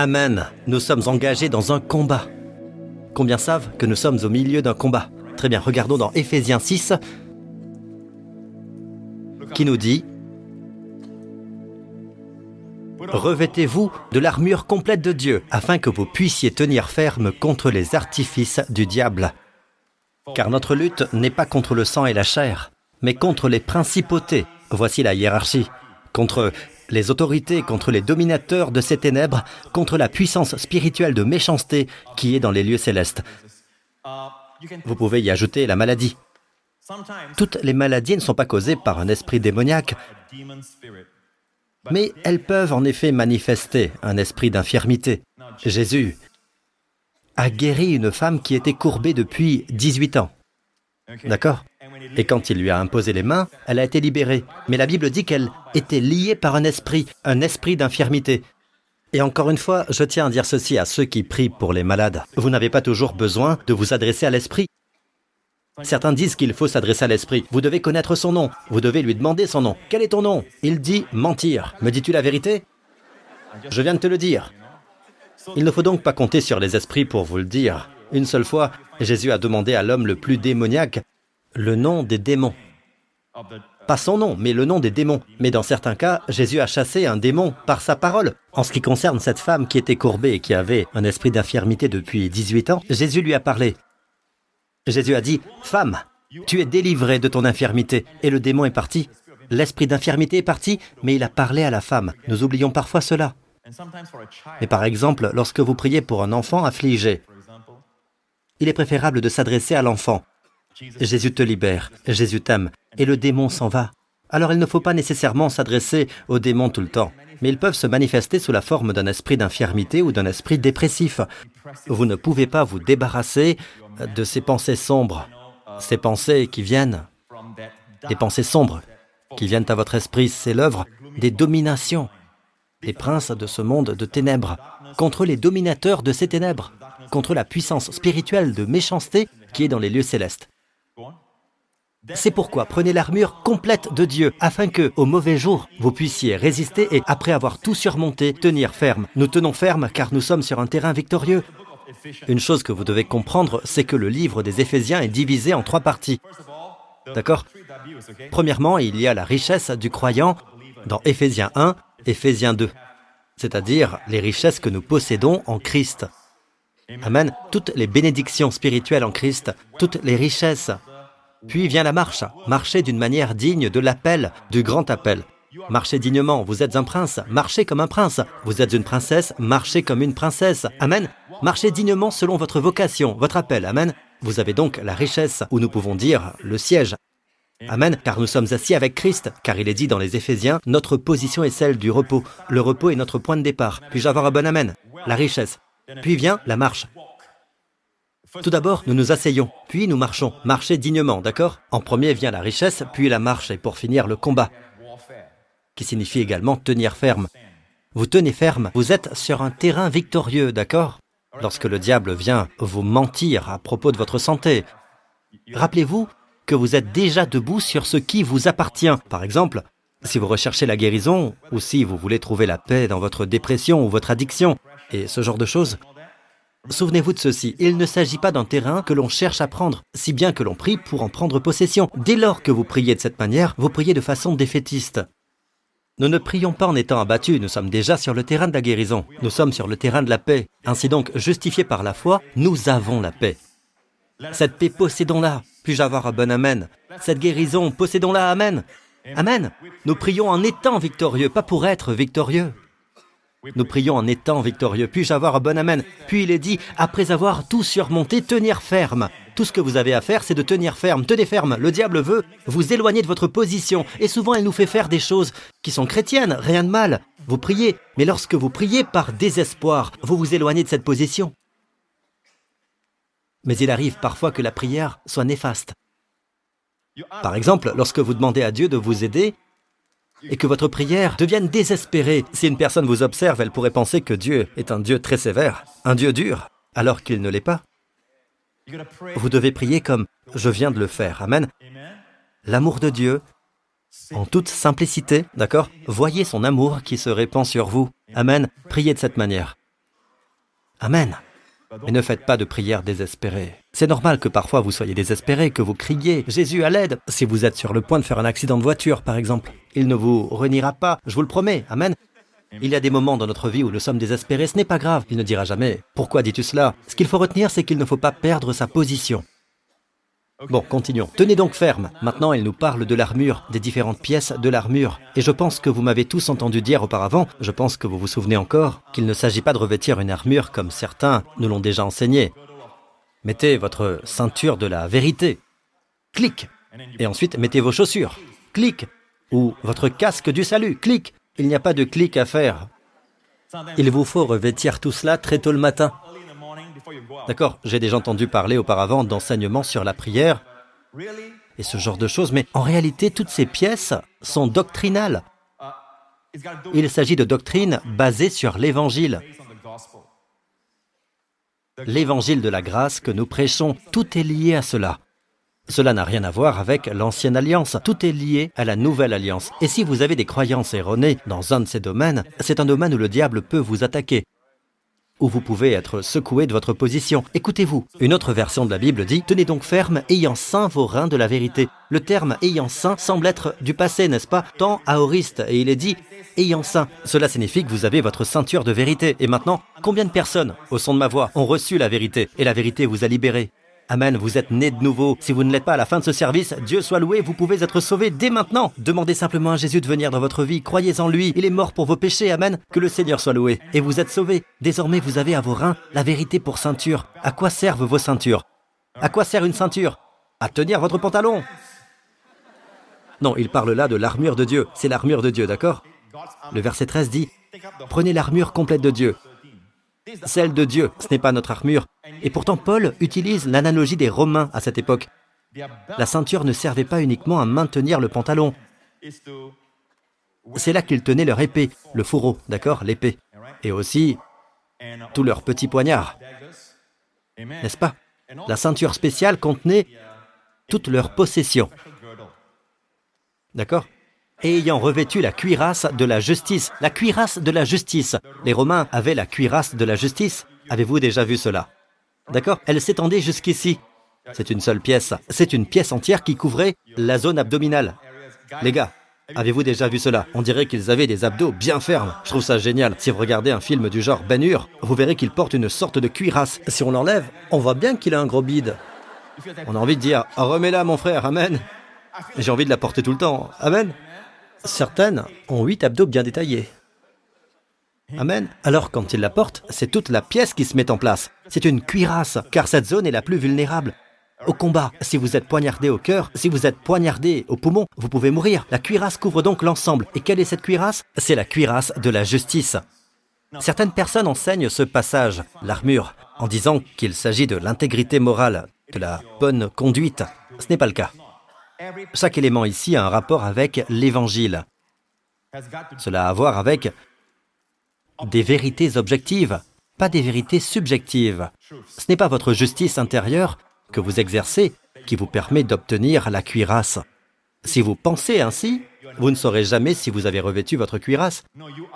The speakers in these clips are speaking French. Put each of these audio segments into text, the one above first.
Amen. Nous sommes engagés dans un combat. Combien savent que nous sommes au milieu d'un combat? Très bien, regardons dans Éphésiens 6, qui nous dit Revêtez-vous de l'armure complète de Dieu, afin que vous puissiez tenir ferme contre les artifices du diable. Car notre lutte n'est pas contre le sang et la chair, mais contre les principautés. Voici la hiérarchie. Contre les autorités, contre les dominateurs de ces ténèbres, contre la puissance spirituelle de méchanceté qui est dans les lieux célestes. Vous pouvez y ajouter la maladie. Toutes les maladies ne sont pas causées par un esprit démoniaque, mais elles peuvent en effet manifester un esprit d'infirmité. Jésus a guéri une femme qui était courbée depuis 18 ans. D'accord? Et quand il lui a imposé les mains, elle a été libérée. Mais la Bible dit qu'elle était liée par un esprit, un esprit d'infirmité. Et encore une fois, je tiens à dire ceci à ceux qui prient pour les malades. Vous n'avez pas toujours besoin de vous adresser à l'esprit. Certains disent qu'il faut s'adresser à l'esprit. Vous devez connaître son nom. Vous devez lui demander son nom. Quel est ton nom? Il dit mentir. Me dis-tu la vérité? Je viens de te le dire. Il ne faut donc pas compter sur les esprits pour vous le dire. Une seule fois, Jésus a demandé à l'homme le plus démoniaque le nom des démons. Pas son nom, mais le nom des démons. Mais dans certains cas, Jésus a chassé un démon par sa parole. En ce qui concerne cette femme qui était courbée et qui avait un esprit d'infirmité depuis 18 ans, Jésus lui a parlé. Jésus a dit, Femme, tu es délivrée de ton infirmité. Et le démon est parti. L'esprit d'infirmité est parti, mais il a parlé à la femme. Nous oublions parfois cela. Mais par exemple, lorsque vous priez pour un enfant affligé, il est préférable de s'adresser à l'enfant. Jésus te libère, Jésus t'aime, et le démon s'en va. Alors il ne faut pas nécessairement s'adresser au démon tout le temps, mais ils peuvent se manifester sous la forme d'un esprit d'infirmité ou d'un esprit dépressif. Vous ne pouvez pas vous débarrasser de ces pensées sombres, ces pensées qui viennent, des pensées sombres qui viennent à votre esprit, c'est l'œuvre des dominations, des princes de ce monde de ténèbres, contre les dominateurs de ces ténèbres, contre la puissance spirituelle de méchanceté qui est dans les lieux célestes. C'est pourquoi prenez l'armure complète de Dieu, afin que, au mauvais jour, vous puissiez résister et, après avoir tout surmonté, tenir ferme. Nous tenons ferme car nous sommes sur un terrain victorieux. Une chose que vous devez comprendre, c'est que le livre des Éphésiens est divisé en trois parties. D'accord? Premièrement, il y a la richesse du croyant dans Éphésiens 1, Éphésiens 2, c'est-à-dire les richesses que nous possédons en Christ. Amen. Toutes les bénédictions spirituelles en Christ, toutes les richesses. Puis vient la marche. Marchez d'une manière digne de l'appel, du grand appel. Marchez dignement, vous êtes un prince, marchez comme un prince. Vous êtes une princesse, marchez comme une princesse. Amen. Marchez dignement selon votre vocation, votre appel. Amen. Vous avez donc la richesse, ou nous pouvons dire le siège. Amen, car nous sommes assis avec Christ, car il est dit dans les Éphésiens, notre position est celle du repos. Le repos est notre point de départ. Puis-je avoir un bon Amen? La richesse. Puis vient la marche. Tout d'abord, nous nous asseyons, puis nous marchons. Marcher dignement, d'accord? En premier vient la richesse, puis la marche, et pour finir, le combat, qui signifie également tenir ferme. Vous tenez ferme, vous êtes sur un terrain victorieux, d'accord? Lorsque le diable vient vous mentir à propos de votre santé, rappelez-vous que vous êtes déjà debout sur ce qui vous appartient. Par exemple, si vous recherchez la guérison, ou si vous voulez trouver la paix dans votre dépression ou votre addiction, et ce genre de choses, Souvenez-vous de ceci, il ne s'agit pas d'un terrain que l'on cherche à prendre, si bien que l'on prie pour en prendre possession. Dès lors que vous priez de cette manière, vous priez de façon défaitiste. Nous ne prions pas en étant abattus, nous sommes déjà sur le terrain de la guérison, nous sommes sur le terrain de la paix. Ainsi donc, justifiés par la foi, nous avons la paix. Cette paix, possédons-la. Puis-je avoir un bon Amen? Cette guérison, possédons-la, Amen. Amen. Nous prions en étant victorieux, pas pour être victorieux. Nous prions en étant victorieux. Puis-je avoir un bon Amen? Puis il est dit, après avoir tout surmonté, tenir ferme. Tout ce que vous avez à faire, c'est de tenir ferme. Tenez ferme. Le diable veut vous éloigner de votre position. Et souvent, il nous fait faire des choses qui sont chrétiennes. Rien de mal. Vous priez. Mais lorsque vous priez par désespoir, vous vous éloignez de cette position. Mais il arrive parfois que la prière soit néfaste. Par exemple, lorsque vous demandez à Dieu de vous aider, et que votre prière devienne désespérée. Si une personne vous observe, elle pourrait penser que Dieu est un Dieu très sévère, un Dieu dur, alors qu'il ne l'est pas. Vous devez prier comme je viens de le faire. Amen. L'amour de Dieu, en toute simplicité, d'accord? Voyez son amour qui se répand sur vous. Amen. Priez de cette manière. Amen. Mais ne faites pas de prières désespérées. C'est normal que parfois vous soyez désespéré, que vous criez Jésus à l'aide si vous êtes sur le point de faire un accident de voiture, par exemple. Il ne vous reniera pas, je vous le promets. Amen. Il y a des moments dans notre vie où nous sommes désespérés, ce n'est pas grave. Il ne dira jamais Pourquoi dis-tu cela? Ce qu'il faut retenir, c'est qu'il ne faut pas perdre sa position. Bon, continuons. Tenez donc ferme. Maintenant, il nous parle de l'armure, des différentes pièces de l'armure. Et je pense que vous m'avez tous entendu dire auparavant, je pense que vous vous souvenez encore, qu'il ne s'agit pas de revêtir une armure comme certains nous l'ont déjà enseigné. Mettez votre ceinture de la vérité. Clic. Et ensuite, mettez vos chaussures. Clic. Ou votre casque du salut. Clic. Il n'y a pas de clic à faire. Il vous faut revêtir tout cela très tôt le matin. D'accord, j'ai déjà entendu parler auparavant d'enseignements sur la prière et ce genre de choses, mais en réalité, toutes ces pièces sont doctrinales. Il s'agit de doctrines basées sur l'Évangile. L'évangile de la grâce que nous prêchons, tout est lié à cela. Cela n'a rien à voir avec l'ancienne alliance, tout est lié à la nouvelle alliance. Et si vous avez des croyances erronées dans un de ces domaines, c'est un domaine où le diable peut vous attaquer où vous pouvez être secoué de votre position. Écoutez-vous, une autre version de la Bible dit Tenez donc ferme, ayant saint vos reins de la vérité. Le terme ayant saint semble être du passé, n'est-ce pas Tant aoriste, et il est dit ayant saint. Cela signifie que vous avez votre ceinture de vérité. Et maintenant, combien de personnes, au son de ma voix, ont reçu la vérité? Et la vérité vous a libéré Amen, vous êtes né de nouveau. Si vous ne l'êtes pas à la fin de ce service, Dieu soit loué, vous pouvez être sauvé dès maintenant. Demandez simplement à Jésus de venir dans votre vie, croyez en lui, il est mort pour vos péchés, Amen. Que le Seigneur soit loué. Et vous êtes sauvé. Désormais, vous avez à vos reins la vérité pour ceinture. À quoi servent vos ceintures? À quoi sert une ceinture? À tenir votre pantalon. Non, il parle là de l'armure de Dieu. C'est l'armure de Dieu, d'accord? Le verset 13 dit, Prenez l'armure complète de Dieu celle de Dieu. Ce n'est pas notre armure. Et pourtant, Paul utilise l'analogie des Romains à cette époque. La ceinture ne servait pas uniquement à maintenir le pantalon. C'est là qu'ils tenaient leur épée, le fourreau, d'accord, l'épée. Et aussi tous leurs petits poignards. N'est-ce pas? La ceinture spéciale contenait toutes leurs possessions. D'accord? Ayant revêtu la cuirasse de la justice. La cuirasse de la justice. Les Romains avaient la cuirasse de la justice. Avez-vous déjà vu cela? D'accord? Elle s'étendait jusqu'ici. C'est une seule pièce. C'est une pièce entière qui couvrait la zone abdominale. Les gars, avez-vous déjà vu cela? On dirait qu'ils avaient des abdos bien fermes. Je trouve ça génial. Si vous regardez un film du genre Ben Hur, vous verrez qu'il porte une sorte de cuirasse. Si on l'enlève, on voit bien qu'il a un gros bide. On a envie de dire Remets-la, mon frère, Amen. J'ai envie de la porter tout le temps. Amen. Certaines ont huit abdos bien détaillés. Amen. Alors quand ils la portent, c'est toute la pièce qui se met en place. C'est une cuirasse, car cette zone est la plus vulnérable. Au combat, si vous êtes poignardé au cœur, si vous êtes poignardé au poumon, vous pouvez mourir. La cuirasse couvre donc l'ensemble. Et quelle est cette cuirasse? C'est la cuirasse de la justice. Certaines personnes enseignent ce passage, l'armure, en disant qu'il s'agit de l'intégrité morale, de la bonne conduite. Ce n'est pas le cas. Chaque élément ici a un rapport avec l'Évangile. Cela a à voir avec des vérités objectives, pas des vérités subjectives. Ce n'est pas votre justice intérieure que vous exercez qui vous permet d'obtenir la cuirasse. Si vous pensez ainsi, vous ne saurez jamais si vous avez revêtu votre cuirasse.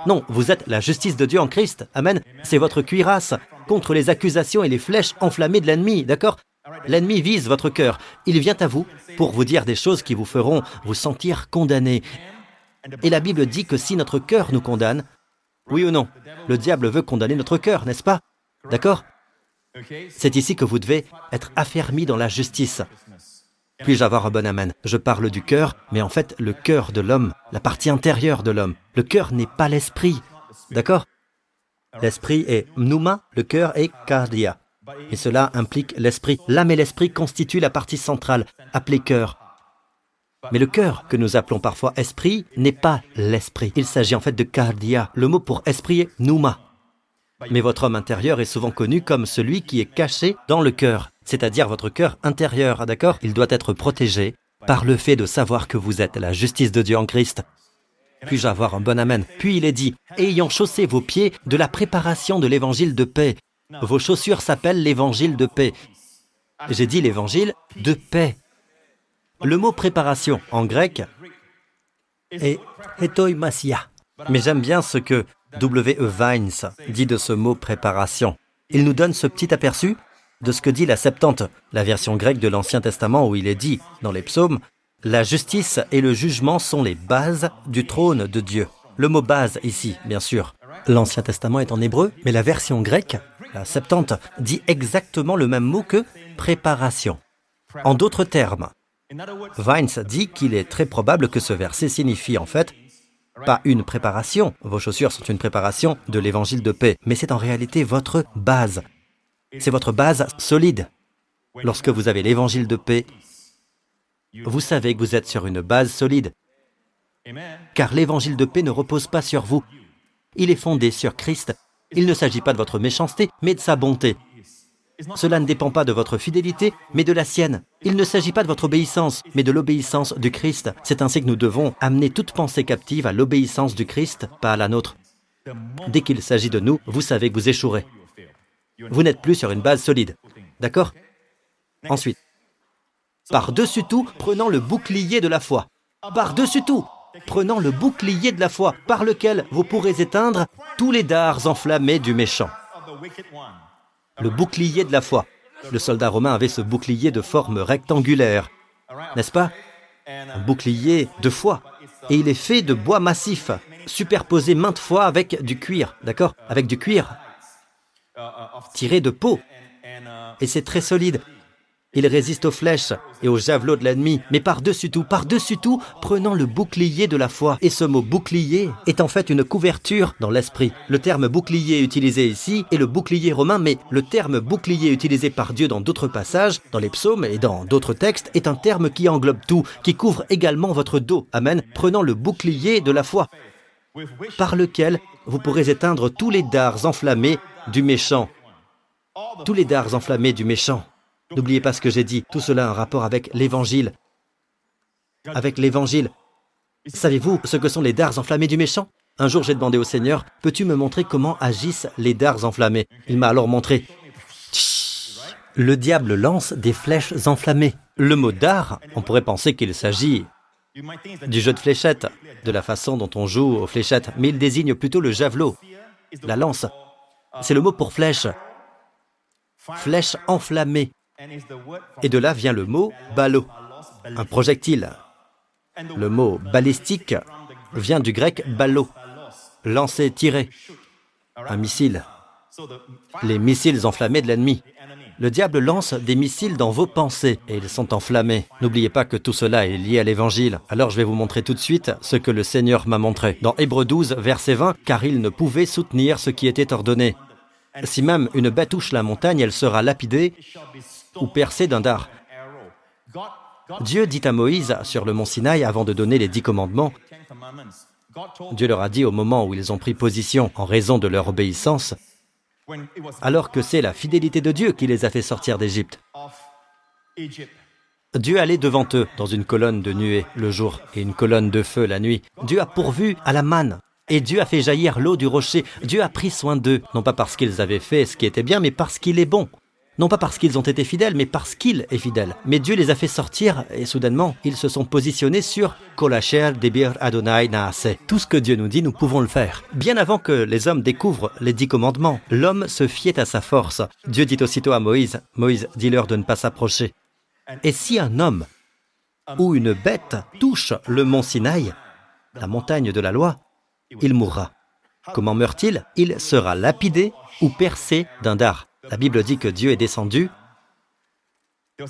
Non, vous êtes la justice de Dieu en Christ. Amen. C'est votre cuirasse contre les accusations et les flèches enflammées de l'ennemi, d'accord? L'ennemi vise votre cœur. Il vient à vous pour vous dire des choses qui vous feront vous sentir condamné. Et la Bible dit que si notre cœur nous condamne, oui ou non, le diable veut condamner notre cœur, n'est-ce pas? D'accord? C'est ici que vous devez être affermi dans la justice. Puis-je avoir un bon amen? Je parle du cœur, mais en fait, le cœur de l'homme, la partie intérieure de l'homme. Le cœur n'est pas l'esprit. D'accord? L'esprit est pneuma, le cœur est cardia. Et cela implique l'esprit. L'âme et l'esprit constituent la partie centrale, appelée cœur. Mais le cœur, que nous appelons parfois esprit, n'est pas l'esprit. Il s'agit en fait de cardia. Le mot pour esprit est pneuma. Mais votre homme intérieur est souvent connu comme celui qui est caché dans le cœur, c'est-à-dire votre cœur intérieur, d'accord? Il doit être protégé par le fait de savoir que vous êtes la justice de Dieu en Christ. Puis-je avoir un bon amen? Puis il est dit, ayant chaussé vos pieds de la préparation de l'évangile de paix, vos chaussures s'appellent l'évangile de paix. J'ai dit l'évangile de paix. Le mot préparation en grec est etoimasia. Mais j'aime bien ce que W.E. Vines dit de ce mot préparation. il nous donne ce petit aperçu de ce que dit la Septante, la version grecque de l'Ancien Testament où il est dit, dans les psaumes, La justice et le jugement sont les bases du trône de Dieu. Le mot base ici, bien sûr. L'Ancien Testament est en hébreu, mais la version grecque, la Septante, dit exactement le même mot que préparation. En d'autres termes, Vines dit qu'il est très probable que ce verset signifie en fait pas une préparation, vos chaussures sont une préparation de l'évangile de paix, mais c'est en réalité votre base. C'est votre base solide. Lorsque vous avez l'évangile de paix, vous savez que vous êtes sur une base solide. Car l'évangile de paix ne repose pas sur vous. Il est fondé sur Christ. Il ne s'agit pas de votre méchanceté, mais de sa bonté. Cela ne dépend pas de votre fidélité, mais de la sienne. Il ne s'agit pas de votre obéissance, mais de l'obéissance du Christ. C'est ainsi que nous devons amener toute pensée captive à l'obéissance du Christ, pas à la nôtre. Dès qu'il s'agit de nous, vous savez que vous échouerez. Vous n'êtes plus sur une base solide. D'accord? Ensuite, par-dessus tout, prenant le bouclier de la foi. Par-dessus tout, prenant le bouclier de la foi, par lequel vous pourrez éteindre tous les dards enflammés du méchant le bouclier de la foi. Le soldat romain avait ce bouclier de forme rectangulaire, n'est-ce pas? Un bouclier de foi. Et il est fait de bois massif, superposé maintes fois avec du cuir, d'accord? Avec du cuir tiré de peau. Et c'est très solide. Il résiste aux flèches et aux javelots de l'ennemi, mais par-dessus tout, par-dessus tout, prenant le bouclier de la foi. Et ce mot bouclier est en fait une couverture dans l'esprit. Le terme bouclier utilisé ici est le bouclier romain, mais le terme bouclier utilisé par Dieu dans d'autres passages, dans les psaumes et dans d'autres textes, est un terme qui englobe tout, qui couvre également votre dos. Amen. Prenant le bouclier de la foi, par lequel vous pourrez éteindre tous les dards enflammés du méchant. Tous les dards enflammés du méchant. N'oubliez pas ce que j'ai dit, tout cela a un rapport avec l'évangile. Avec l'évangile. Savez-vous ce que sont les dards enflammés du méchant? Un jour j'ai demandé au Seigneur, peux-tu me montrer comment agissent les dards enflammés? Il m'a alors montré. Le diable lance des flèches enflammées. Le mot dard, on pourrait penser qu'il s'agit du jeu de fléchettes, de la façon dont on joue aux fléchettes, mais il désigne plutôt le javelot, la lance. C'est le mot pour flèche. Flèche enflammée. Et de là vient le mot ballot, un projectile. Le mot balistique vient du grec ballot, lancer, tirer, un missile. Les missiles enflammés de l'ennemi. Le diable lance des missiles dans vos pensées et ils sont enflammés. N'oubliez pas que tout cela est lié à l'évangile. Alors je vais vous montrer tout de suite ce que le Seigneur m'a montré. Dans Hébreu 12, verset 20, car il ne pouvait soutenir ce qui était ordonné. Si même une bête touche la montagne, elle sera lapidée ou percée d'un dard. Dieu dit à Moïse sur le mont Sinaï avant de donner les dix commandements, Dieu leur a dit au moment où ils ont pris position en raison de leur obéissance, alors que c'est la fidélité de Dieu qui les a fait sortir d'Égypte. Dieu allait devant eux dans une colonne de nuée le jour et une colonne de feu la nuit. Dieu a pourvu à la manne et Dieu a fait jaillir l'eau du rocher. Dieu a pris soin d'eux, non pas parce qu'ils avaient fait ce qui était bien, mais parce qu'il est bon. Non pas parce qu'ils ont été fidèles, mais parce qu'il est fidèle. Mais Dieu les a fait sortir et soudainement, ils se sont positionnés sur Kolasher Debir Adonai Naase. Tout ce que Dieu nous dit, nous pouvons le faire. Bien avant que les hommes découvrent les dix commandements, l'homme se fiait à sa force. Dieu dit aussitôt à Moïse, Moïse, dis-leur de ne pas s'approcher. Et si un homme ou une bête touche le mont Sinaï, la montagne de la loi, il mourra. Comment meurt-il? Il sera lapidé ou percé d'un dard. La Bible dit que Dieu est descendu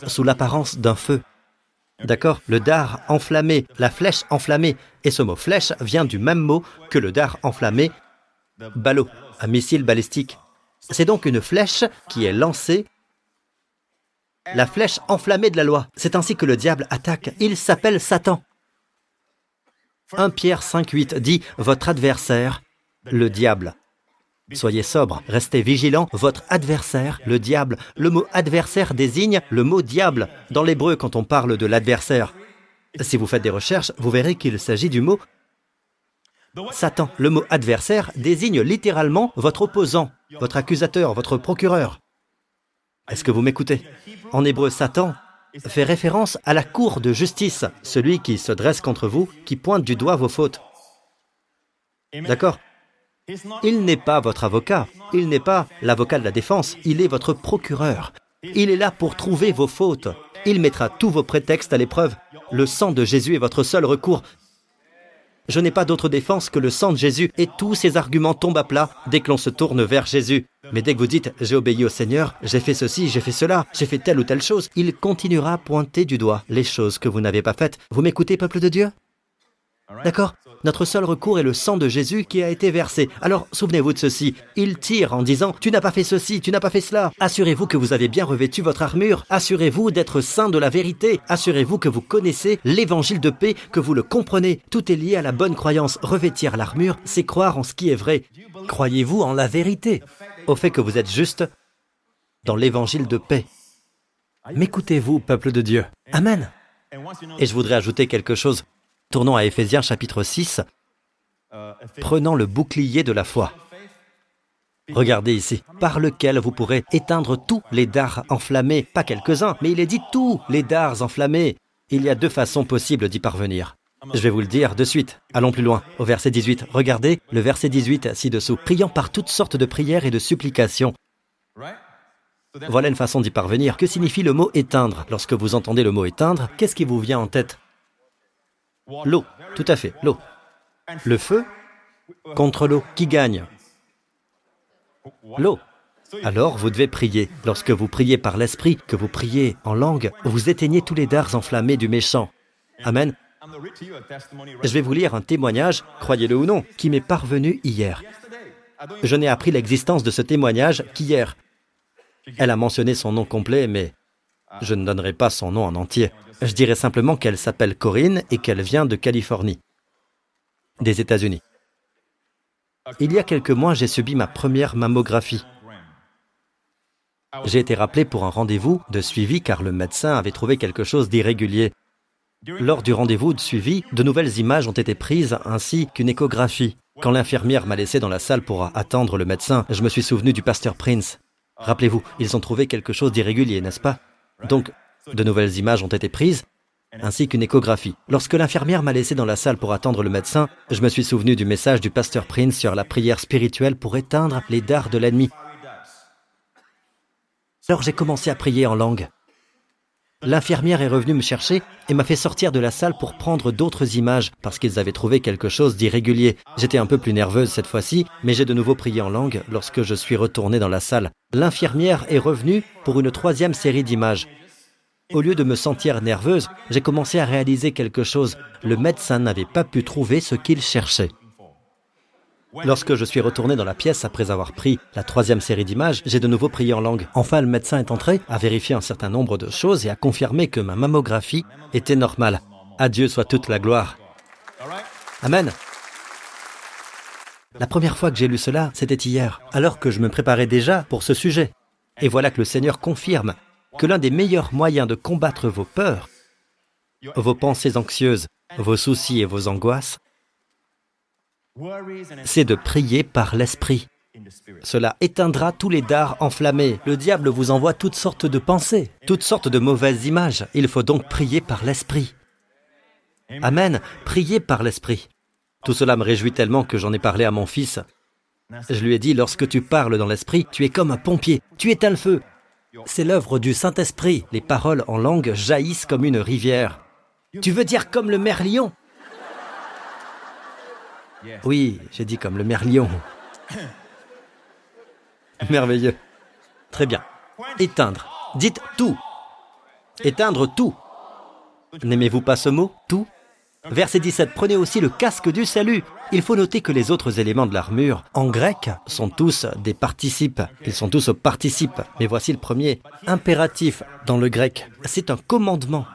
sous l'apparence d'un feu. D'accord? Le dard enflammé, la flèche enflammée. Et ce mot flèche vient du même mot que le dard enflammé, ballot, un missile balistique. C'est donc une flèche qui est lancée, la flèche enflammée de la loi. C'est ainsi que le diable attaque. Il s'appelle Satan. 1 Pierre 5.8 dit Votre adversaire, le diable, Soyez sobre, restez vigilant, votre adversaire, le diable. Le mot adversaire désigne le mot diable dans l'hébreu quand on parle de l'adversaire. Si vous faites des recherches, vous verrez qu'il s'agit du mot Satan. Le mot adversaire désigne littéralement votre opposant, votre accusateur, votre procureur. Est-ce que vous m'écoutez? En hébreu, Satan fait référence à la cour de justice, celui qui se dresse contre vous, qui pointe du doigt vos fautes. D'accord? Il n'est pas votre avocat, il n'est pas l'avocat de la défense, il est votre procureur. Il est là pour trouver vos fautes. Il mettra tous vos prétextes à l'épreuve. Le sang de Jésus est votre seul recours. Je n'ai pas d'autre défense que le sang de Jésus et tous ces arguments tombent à plat dès que l'on se tourne vers Jésus. Mais dès que vous dites j'ai obéi au Seigneur, j'ai fait ceci, j'ai fait cela, j'ai fait telle ou telle chose, il continuera à pointer du doigt les choses que vous n'avez pas faites. Vous m'écoutez, peuple de Dieu? D'accord? Notre seul recours est le sang de Jésus qui a été versé. Alors souvenez-vous de ceci. Il tire en disant Tu n'as pas fait ceci, tu n'as pas fait cela. Assurez-vous que vous avez bien revêtu votre armure. Assurez-vous d'être saint de la vérité. Assurez-vous que vous connaissez l'évangile de paix, que vous le comprenez. Tout est lié à la bonne croyance. Revêtir l'armure, c'est croire en ce qui est vrai. Croyez-vous en la vérité, au fait que vous êtes juste dans l'évangile de paix. M'écoutez-vous, peuple de Dieu. Amen. Et je voudrais ajouter quelque chose. Tournons à Éphésiens chapitre 6, prenant le bouclier de la foi. Regardez ici, par lequel vous pourrez éteindre tous les dards enflammés, pas quelques-uns, mais il est dit tous les dards enflammés. Il y a deux façons possibles d'y parvenir. Je vais vous le dire de suite. Allons plus loin, au verset 18. Regardez le verset 18 ci-dessous. Priant par toutes sortes de prières et de supplications. Voilà une façon d'y parvenir. Que signifie le mot éteindre? Lorsque vous entendez le mot éteindre, qu'est-ce qui vous vient en tête? L'eau, tout à fait, l'eau. Le feu contre l'eau, qui gagne L'eau. Alors vous devez prier. Lorsque vous priez par l'esprit, que vous priez en langue, vous éteignez tous les dards enflammés du méchant. Amen. Je vais vous lire un témoignage, croyez-le ou non, qui m'est parvenu hier. Je n'ai appris l'existence de ce témoignage qu'hier. Elle a mentionné son nom complet, mais je ne donnerai pas son nom en entier. Je dirais simplement qu'elle s'appelle Corinne et qu'elle vient de Californie, des États-Unis. Il y a quelques mois, j'ai subi ma première mammographie. J'ai été rappelé pour un rendez-vous de suivi car le médecin avait trouvé quelque chose d'irrégulier. Lors du rendez-vous de suivi, de nouvelles images ont été prises ainsi qu'une échographie. Quand l'infirmière m'a laissé dans la salle pour attendre le médecin, je me suis souvenu du pasteur Prince. Rappelez-vous, ils ont trouvé quelque chose d'irrégulier, n'est-ce pas? Donc, de nouvelles images ont été prises, ainsi qu'une échographie. Lorsque l'infirmière m'a laissé dans la salle pour attendre le médecin, je me suis souvenu du message du pasteur Prince sur la prière spirituelle pour éteindre les dards de l'ennemi. Alors j'ai commencé à prier en langue. L'infirmière est revenue me chercher et m'a fait sortir de la salle pour prendre d'autres images parce qu'ils avaient trouvé quelque chose d'irrégulier. J'étais un peu plus nerveuse cette fois-ci, mais j'ai de nouveau prié en langue lorsque je suis retourné dans la salle. L'infirmière est revenue pour une troisième série d'images. Au lieu de me sentir nerveuse, j'ai commencé à réaliser quelque chose. Le médecin n'avait pas pu trouver ce qu'il cherchait. Lorsque je suis retourné dans la pièce après avoir pris la troisième série d'images, j'ai de nouveau prié en langue. Enfin, le médecin est entré, a vérifié un certain nombre de choses et a confirmé que ma mammographie était normale. À Dieu soit toute la gloire. Amen. La première fois que j'ai lu cela, c'était hier, alors que je me préparais déjà pour ce sujet. Et voilà que le Seigneur confirme que l'un des meilleurs moyens de combattre vos peurs, vos pensées anxieuses, vos soucis et vos angoisses, c'est de prier par l'Esprit. Cela éteindra tous les dards enflammés. Le diable vous envoie toutes sortes de pensées, toutes sortes de mauvaises images. Il faut donc prier par l'Esprit. Amen. Priez par l'Esprit. Tout cela me réjouit tellement que j'en ai parlé à mon fils. Je lui ai dit, lorsque tu parles dans l'Esprit, tu es comme un pompier. Tu éteins le feu. C'est l'œuvre du Saint-Esprit. Les paroles en langue jaillissent comme une rivière. Tu veux dire comme le merlion? Oui, j'ai dit comme le merlion. Merveilleux. Très bien. Éteindre. Dites tout. Éteindre tout. N'aimez-vous pas ce mot Tout? Verset 17. Prenez aussi le casque du salut. Il faut noter que les autres éléments de l'armure, en grec, sont tous des participes. Ils sont tous au participe. Mais voici le premier. Impératif dans le grec. C'est un commandement.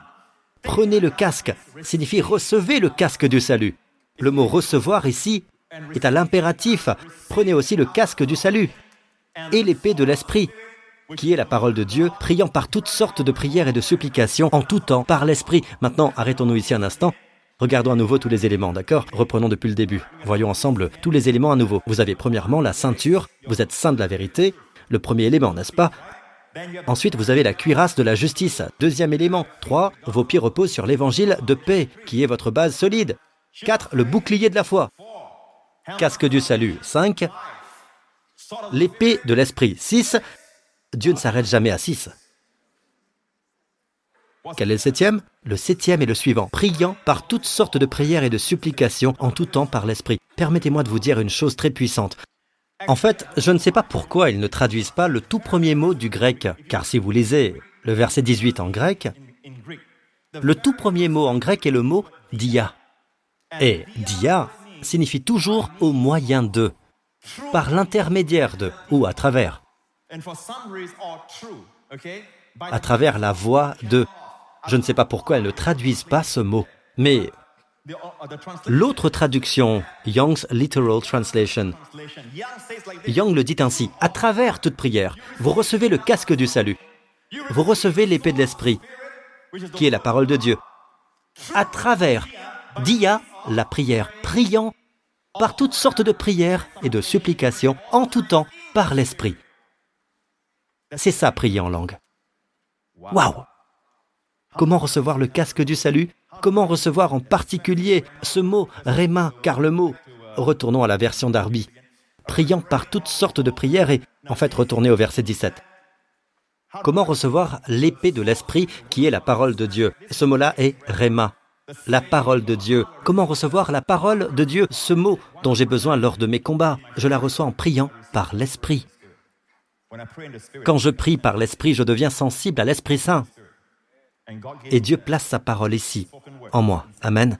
Prenez le casque signifie recevez le casque du salut. Le mot recevoir ici est à l'impératif. Prenez aussi le casque du salut et l'épée de l'esprit, qui est la parole de Dieu, priant par toutes sortes de prières et de supplications en tout temps par l'esprit. Maintenant, arrêtons-nous ici un instant. Regardons à nouveau tous les éléments, d'accord? Reprenons depuis le début. Voyons ensemble tous les éléments à nouveau. Vous avez premièrement la ceinture, vous êtes saint de la vérité, le premier élément, n'est-ce pas? Ensuite, vous avez la cuirasse de la justice. Deuxième élément. 3. Vos pieds reposent sur l'évangile de paix, qui est votre base solide. 4. Le bouclier de la foi. casque du salut 5, l'épée de l'esprit 6. Dieu ne s'arrête jamais à 6. Quel est le septième? Le septième est le suivant. Priant par toutes sortes de prières et de supplications en tout temps par l'Esprit. Permettez-moi de vous dire une chose très puissante. En fait, je ne sais pas pourquoi ils ne traduisent pas le tout premier mot du grec, car si vous lisez le verset 18 en grec, le tout premier mot en grec est le mot dia. Et dia signifie toujours au moyen de, par l'intermédiaire de ou à travers, à travers la voix de. Je ne sais pas pourquoi elles ne traduisent pas ce mot, mais l'autre traduction, Young's Literal Translation, Young le dit ainsi, à travers toute prière, vous recevez le casque du salut, vous recevez l'épée de l'esprit, qui est la parole de Dieu. À travers, dia, la prière, priant par toutes sortes de prières et de supplications en tout temps par l'esprit. C'est ça, prier en langue. Waouh Comment recevoir le casque du salut? Comment recevoir en particulier ce mot réma, car le mot, retournons à la version d'Arby, priant par toutes sortes de prières et en fait retournez au verset 17. Comment recevoir l'épée de l'esprit qui est la parole de Dieu? Ce mot-là est réma, la parole de Dieu. Comment recevoir la parole de Dieu? Ce mot dont j'ai besoin lors de mes combats, je la reçois en priant par l'esprit. Quand je prie par l'esprit, je deviens sensible à l'Esprit Saint. Et Dieu place sa parole ici, en moi. Amen.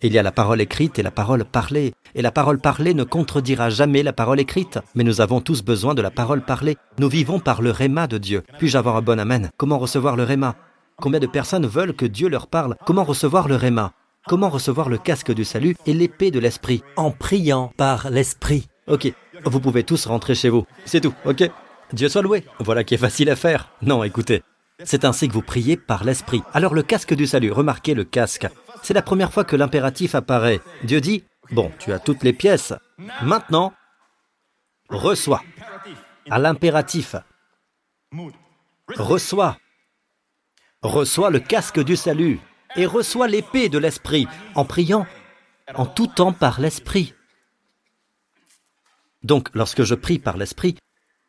Il y a la parole écrite et la parole parlée. Et la parole parlée ne contredira jamais la parole écrite. Mais nous avons tous besoin de la parole parlée. Nous vivons par le réma de Dieu. Puis-je avoir un bon Amen? Comment recevoir le réma Combien de personnes veulent que Dieu leur parle? Comment recevoir le réma Comment recevoir le casque du salut et l'épée de l'esprit? En priant par l'esprit. Ok, vous pouvez tous rentrer chez vous. C'est tout, ok? Dieu soit loué. Voilà qui est facile à faire. Non, écoutez. C'est ainsi que vous priez par l'esprit. Alors le casque du salut, remarquez le casque. C'est la première fois que l'impératif apparaît. Dieu dit, bon, tu as toutes les pièces. Maintenant, reçois. À l'impératif. Reçois. Reçois le casque du salut et reçois l'épée de l'esprit en priant en tout temps par l'esprit. Donc, lorsque je prie par l'esprit,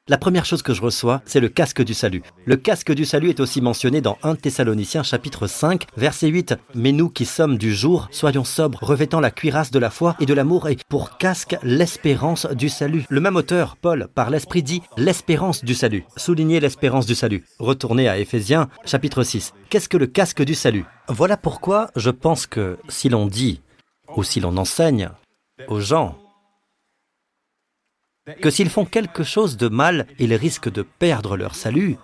la première chose que je reçois, c'est le casque du salut. Le casque du salut est aussi mentionné dans 1 Thessaloniciens chapitre 5, verset 8. Mais nous qui sommes du jour, soyons sobres, revêtant la cuirasse de la foi et de l'amour et pour casque l'espérance du salut. Le même auteur, Paul, par l'Esprit dit l'espérance du salut. Soulignez l'espérance du salut. Retournez à Éphésiens chapitre 6. Qu'est-ce que le casque du salut? Voilà pourquoi je pense que si l'on dit ou si l'on enseigne aux gens que s'ils font quelque chose de mal, ils risquent de perdre leur salut.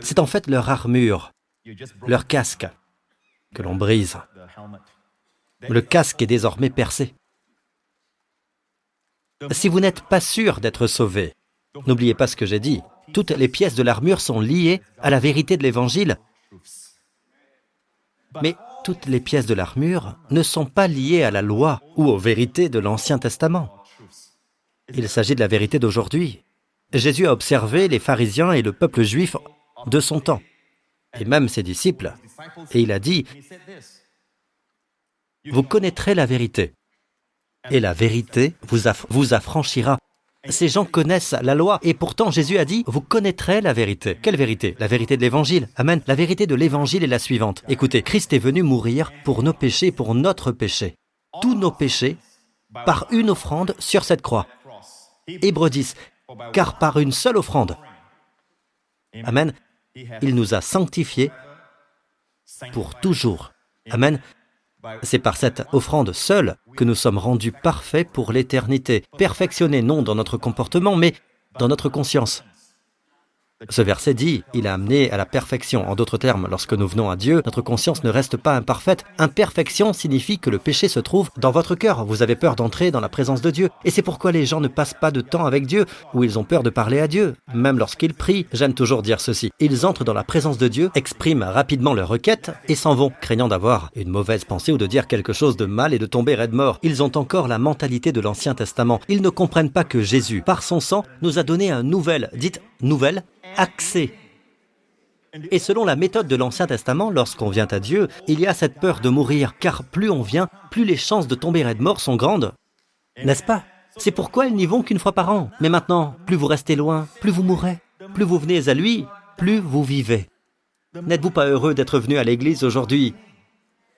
C'est en fait leur armure, leur casque, que l'on brise. Le casque est désormais percé. Si vous n'êtes pas sûr d'être sauvé, n'oubliez pas ce que j'ai dit. Toutes les pièces de l'armure sont liées à la vérité de l'Évangile. Mais toutes les pièces de l'armure ne sont pas liées à la loi ou aux vérités de l'Ancien Testament. Il s'agit de la vérité d'aujourd'hui. Jésus a observé les pharisiens et le peuple juif de son temps, et même ses disciples, et il a dit, Vous connaîtrez la vérité, et la vérité vous, affranchira. Ces gens connaissent la loi, et pourtant Jésus a dit, Vous connaîtrez la vérité. Quelle vérité? La vérité de l'Évangile. Amen. La vérité de l'Évangile est la suivante. Écoutez, Christ est venu mourir pour nos péchés, pour notre péché. Tous nos péchés, par une offrande sur cette croix. Hébreux 10, car par une seule offrande, Amen, il nous a sanctifiés pour toujours. Amen. C'est par cette offrande seule que nous sommes rendus parfaits pour l'éternité, perfectionnés non dans notre comportement, mais dans notre conscience. Ce verset dit, il a amené à la perfection. En d'autres termes, lorsque nous venons à Dieu, notre conscience ne reste pas imparfaite. Imperfection signifie que le péché se trouve dans votre cœur. Vous avez peur d'entrer dans la présence de Dieu. Et c'est pourquoi les gens ne passent pas de temps avec Dieu, ou ils ont peur de parler à Dieu. Même lorsqu'ils prient, j'aime toujours dire ceci. Ils entrent dans la présence de Dieu, expriment rapidement leurs requêtes et s'en vont, craignant d'avoir une mauvaise pensée ou de dire quelque chose de mal et de tomber raide mort. Ils ont encore la mentalité de l'Ancien Testament. Ils ne comprennent pas que Jésus, par son sang, nous a donné un nouvel, dites nouvelle, accès Et selon la méthode de l'Ancien Testament, lorsqu'on vient à Dieu, il y a cette peur de mourir, car plus on vient, plus les chances de tomber et de mort sont grandes. N'est-ce pas? C'est pourquoi ils n'y vont qu'une fois par an. Mais maintenant, plus vous restez loin, plus vous mourrez. Plus vous venez à lui, plus vous vivez. N'êtes-vous pas heureux d'être venu à l'église aujourd'hui?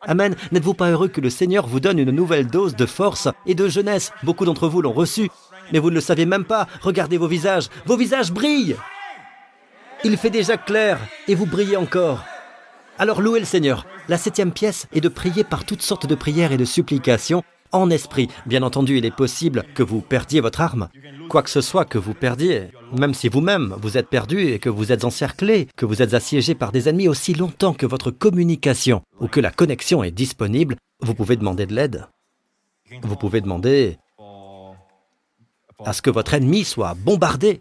Amen. N'êtes-vous pas heureux que le Seigneur vous donne une nouvelle dose de force et de jeunesse? Beaucoup d'entre vous l'ont reçu, mais vous ne le savez même pas. Regardez vos visages. Vos visages brillent. Il fait déjà clair et vous brillez encore. Alors louez le Seigneur. La septième pièce est de prier par toutes sortes de prières et de supplications en esprit. Bien entendu, il est possible que vous perdiez votre arme. Quoi que ce soit que vous perdiez, même si vous-même vous êtes perdu et que vous êtes encerclé, que vous êtes assiégé par des ennemis aussi longtemps que votre communication ou que la connexion est disponible, vous pouvez demander de l'aide. Vous pouvez demander à ce que votre ennemi soit bombardé,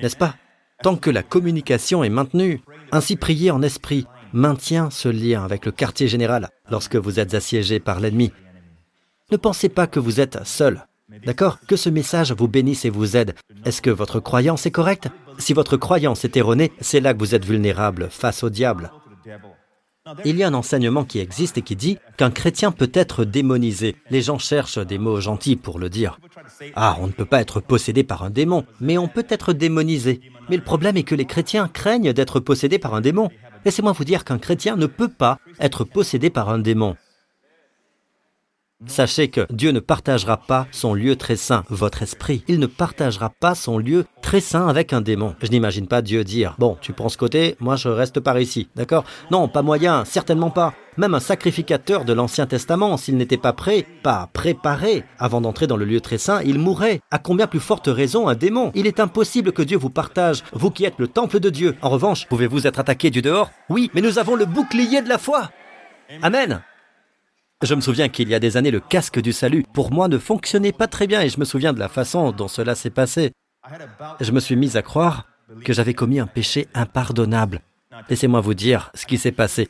n'est-ce pas Tant que la communication est maintenue, ainsi prier en esprit maintient ce lien avec le quartier général lorsque vous êtes assiégé par l'ennemi. Ne pensez pas que vous êtes seul. D'accord Que ce message vous bénisse et vous aide. Est-ce que votre croyance est correcte Si votre croyance est erronée, c'est là que vous êtes vulnérable face au diable. Il y a un enseignement qui existe et qui dit qu'un chrétien peut être démonisé. Les gens cherchent des mots gentils pour le dire. Ah, on ne peut pas être possédé par un démon, mais on peut être démonisé. Mais le problème est que les chrétiens craignent d'être possédés par un démon. Laissez-moi vous dire qu'un chrétien ne peut pas être possédé par un démon. Sachez que Dieu ne partagera pas son lieu très saint, votre esprit. Il ne partagera pas son lieu très saint avec un démon. Je n'imagine pas Dieu dire Bon, tu prends ce côté, moi je reste par ici. D'accord? Non, pas moyen, certainement pas. Même un sacrificateur de l'Ancien Testament, s'il n'était pas prêt, pas préparé, avant d'entrer dans le lieu très saint, il mourrait. À combien plus forte raison un démon? Il est impossible que Dieu vous partage, vous qui êtes le temple de Dieu. En revanche, pouvez-vous être attaqué du dehors? Oui, mais nous avons le bouclier de la foi. Amen. Je me souviens qu'il y a des années, le casque du salut, pour moi, ne fonctionnait pas très bien et je me souviens de la façon dont cela s'est passé. Je me suis mis à croire que j'avais commis un péché impardonnable. Laissez-moi vous dire ce qui s'est passé.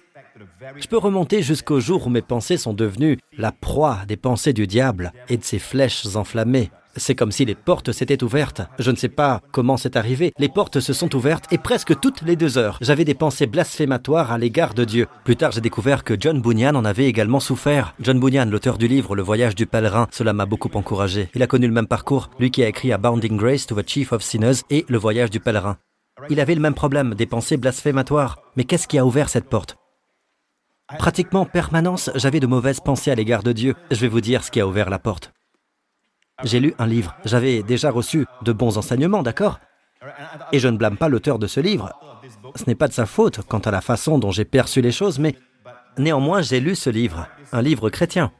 Je peux remonter jusqu'au jour où mes pensées sont devenues la proie des pensées du diable et de ses flèches enflammées. C'est comme si les portes s'étaient ouvertes. Je ne sais pas comment c'est arrivé. Les portes se sont ouvertes et presque toutes les deux heures, j'avais des pensées blasphématoires à l'égard de Dieu. Plus tard, j'ai découvert que John Bunyan en avait également souffert. John Bunyan, l'auteur du livre Le voyage du pèlerin, cela m'a beaucoup encouragé. Il a connu le même parcours, lui qui a écrit Abounding Grace to the Chief of Sinners et Le voyage du pèlerin. Il avait le même problème, des pensées blasphématoires. Mais qu'est-ce qui a ouvert cette porte? Pratiquement en permanence, j'avais de mauvaises pensées à l'égard de Dieu. Je vais vous dire ce qui a ouvert la porte. J'ai lu un livre. J'avais déjà reçu de bons enseignements, d'accord? Et je ne blâme pas l'auteur de ce livre. Ce n'est pas de sa faute quant à la façon dont j'ai perçu les choses, mais néanmoins j'ai lu ce livre, un livre chrétien.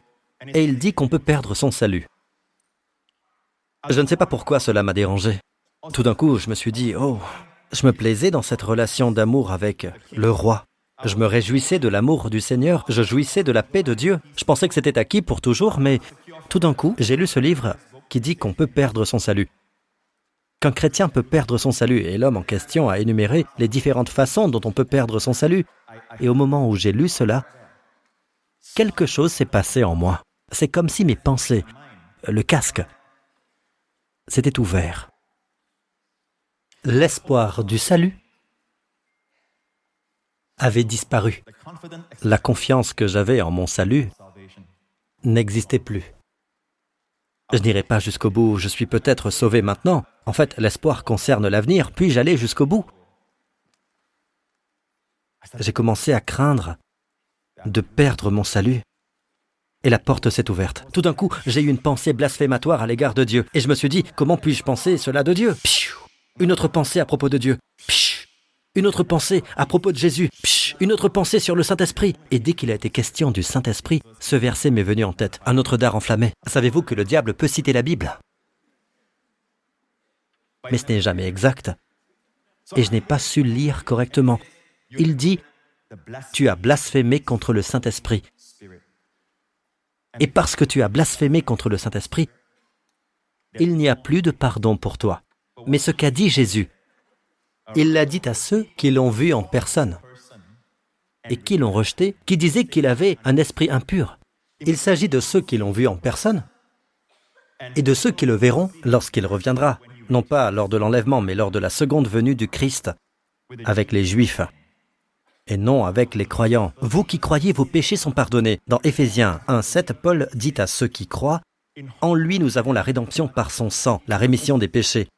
Et il dit qu'on peut perdre son salut. Je ne sais pas pourquoi cela m'a dérangé. Tout d'un coup, je me suis dit, oh, je me plaisais dans cette relation d'amour avec le roi. Je me réjouissais de l'amour du Seigneur, je jouissais de la paix de Dieu. Je pensais que c'était acquis pour toujours, mais tout d'un coup, j'ai lu ce livre qui dit qu'on peut perdre son salut. Qu'un chrétien peut perdre son salut, et l'homme en question a énuméré les différentes façons dont on peut perdre son salut. Et au moment où j'ai lu cela, quelque chose s'est passé en moi. C'est comme si mes pensées, le casque, s'étaient ouverts. L'espoir du salut avait disparu. La confiance que j'avais en mon salut n'existait plus. Je n'irai pas jusqu'au bout, je suis peut-être sauvé maintenant. En fait, l'espoir concerne l'avenir, puis j'allais jusqu'au bout? J'ai commencé à craindre de perdre mon salut. Et la porte s'est ouverte. Tout d'un coup, j'ai eu une pensée blasphématoire à l'égard de Dieu. Et je me suis dit, comment puis-je penser cela de Dieu? Une autre pensée à propos de Dieu. Une autre pensée à propos de Jésus. Une autre pensée sur le Saint-Esprit. Et dès qu'il a été question du Saint-Esprit, ce verset m'est venu en tête. Un autre dard enflammé. Savez-vous que le diable peut citer la Bible? Mais ce n'est jamais exact. Et je n'ai pas su lire correctement. Il dit, tu as blasphémé contre le Saint-Esprit. Et parce que tu as blasphémé contre le Saint-Esprit, il n'y a plus de pardon pour toi. Mais ce qu'a dit Jésus, il l'a dit à ceux qui l'ont vu en personne et qui l'ont rejeté, qui disaient qu'il avait un esprit impur. Il s'agit de ceux qui l'ont vu en personne et de ceux qui le verront lorsqu'il reviendra, non pas lors de l'enlèvement, mais lors de la seconde venue du Christ. avec les Juifs et non avec les croyants. Vous qui croyez, vos péchés sont pardonnés. Dans Éphésiens 1.7, Paul dit à ceux qui croient, En lui nous avons la rédemption par son sang, la rémission des péchés.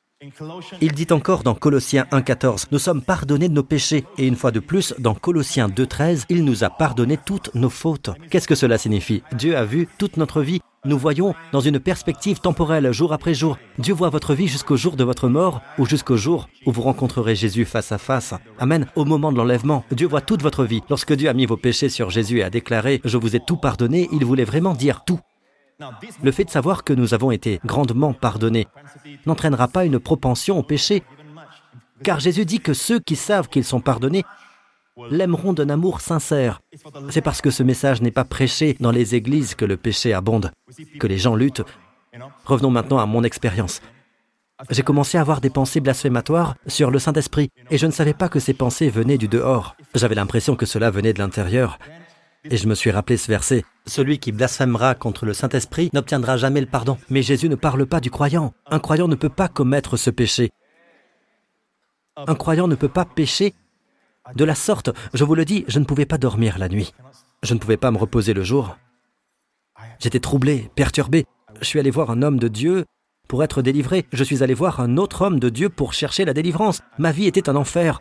Il dit encore dans Colossiens 1.14, Nous sommes pardonnés de nos péchés. Et une fois de plus, dans Colossiens 2.13, il nous a pardonné toutes nos fautes. Qu'est-ce que cela signifie? Dieu a vu toute notre vie nous voyons dans une perspective temporelle, jour après jour. Dieu voit votre vie jusqu'au jour de votre mort ou jusqu'au jour où vous rencontrerez Jésus face à face. Amen. Au moment de l'enlèvement, Dieu voit toute votre vie. Lorsque Dieu a mis vos péchés sur Jésus et a déclaré ⁇ Je vous ai tout pardonné ⁇ il voulait vraiment dire tout. Le fait de savoir que nous avons été grandement pardonnés n'entraînera pas une propension au péché, car Jésus dit que ceux qui savent qu'ils sont pardonnés l'aimeront d'un amour sincère. C'est parce que ce message n'est pas prêché dans les églises que le péché abonde, que les gens luttent. Revenons maintenant à mon expérience. J'ai commencé à avoir des pensées blasphématoires sur le Saint-Esprit, et je ne savais pas que ces pensées venaient du dehors. J'avais l'impression que cela venait de l'intérieur. Et je me suis rappelé ce verset. Celui qui blasphémera contre le Saint-Esprit n'obtiendra jamais le pardon. Mais Jésus ne parle pas du croyant. Un croyant ne peut pas commettre ce péché. Un croyant ne peut pas pécher de la sorte, je vous le dis, je ne pouvais pas dormir la nuit. Je ne pouvais pas me reposer le jour. J'étais troublé, perturbé. Je suis allé voir un homme de Dieu pour être délivré. Je suis allé voir un autre homme de Dieu pour chercher la délivrance. Ma vie était un enfer.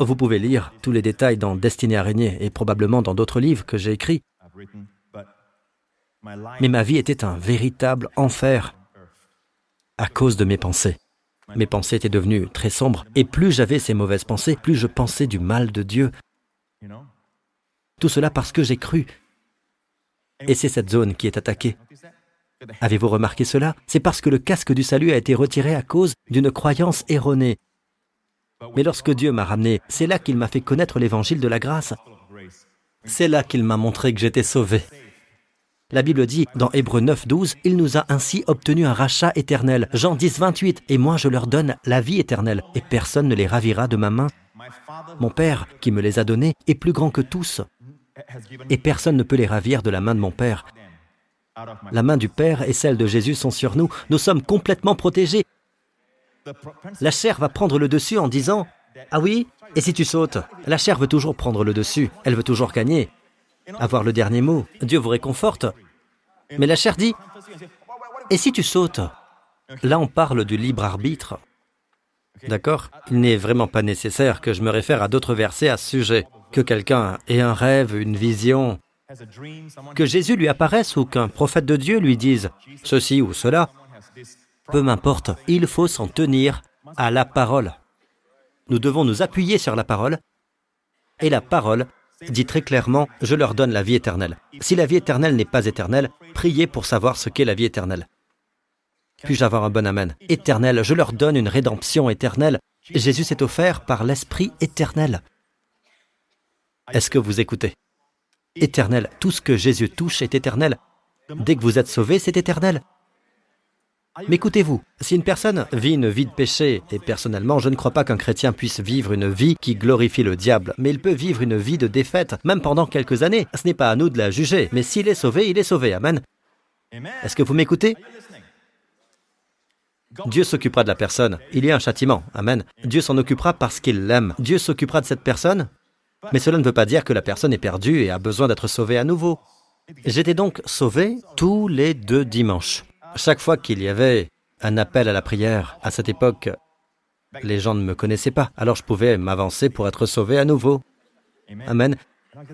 Vous pouvez lire tous les détails dans Destinée araignée et probablement dans d'autres livres que j'ai écrits. Mais ma vie était un véritable enfer à cause de mes pensées. Mes pensées étaient devenues très sombres, et plus j'avais ces mauvaises pensées, plus je pensais du mal de Dieu. Tout cela parce que j'ai cru. Et c'est cette zone qui est attaquée. Avez-vous remarqué cela? C'est parce que le casque du salut a été retiré à cause d'une croyance erronée. Mais lorsque Dieu m'a ramené, c'est là qu'il m'a fait connaître l'évangile de la grâce. C'est là qu'il m'a montré que j'étais sauvé. La Bible dit dans Hébreu 9, 12, Il nous a ainsi obtenu un rachat éternel. Jean 10, 28, Et moi je leur donne la vie éternelle, et personne ne les ravira de ma main. Mon Père, qui me les a donnés, est plus grand que tous, et personne ne peut les ravir de la main de mon Père. La main du Père et celle de Jésus sont sur nous. Nous sommes complètement protégés. La chair va prendre le dessus en disant Ah oui Et si tu sautes La chair veut toujours prendre le dessus. Elle veut toujours gagner avoir le dernier mot. Dieu vous réconforte. Mais la chair dit, et si tu sautes? Là, on parle du libre arbitre. D'accord? Il n'est vraiment pas nécessaire que je me réfère à d'autres versets à ce sujet. Que quelqu'un ait un rêve, une vision, que Jésus lui apparaisse ou qu'un prophète de Dieu lui dise ceci ou cela, peu m'importe, il faut s'en tenir à la parole. Nous devons nous appuyer sur la parole, et la parole dit très clairement, je leur donne la vie éternelle. Si la vie éternelle n'est pas éternelle, priez pour savoir ce qu'est la vie éternelle. Puis-je avoir un bon Amen? Éternel, je leur donne une rédemption éternelle. Jésus s'est offert par l'Esprit éternel. Est-ce que vous écoutez? Éternel, tout ce que Jésus touche est éternel. Dès que vous êtes sauvé, c'est éternel. Mais écoutez-vous, si une personne vit une vie de péché, et personnellement je ne crois pas qu'un chrétien puisse vivre une vie qui glorifie le diable, mais il peut vivre une vie de défaite, même pendant quelques années, ce n'est pas à nous de la juger, mais s'il est sauvé, il est sauvé, Amen. Est-ce que vous m'écoutez? Dieu s'occupera de la personne. Il y a un châtiment. Amen. Dieu s'en occupera parce qu'il l'aime. Dieu s'occupera de cette personne. Mais cela ne veut pas dire que la personne est perdue et a besoin d'être sauvée à nouveau. J'étais donc sauvé tous les deux dimanches. Chaque fois qu'il y avait un appel à la prière, à cette époque, les gens ne me connaissaient pas, alors je pouvais m'avancer pour être sauvé à nouveau. Amen.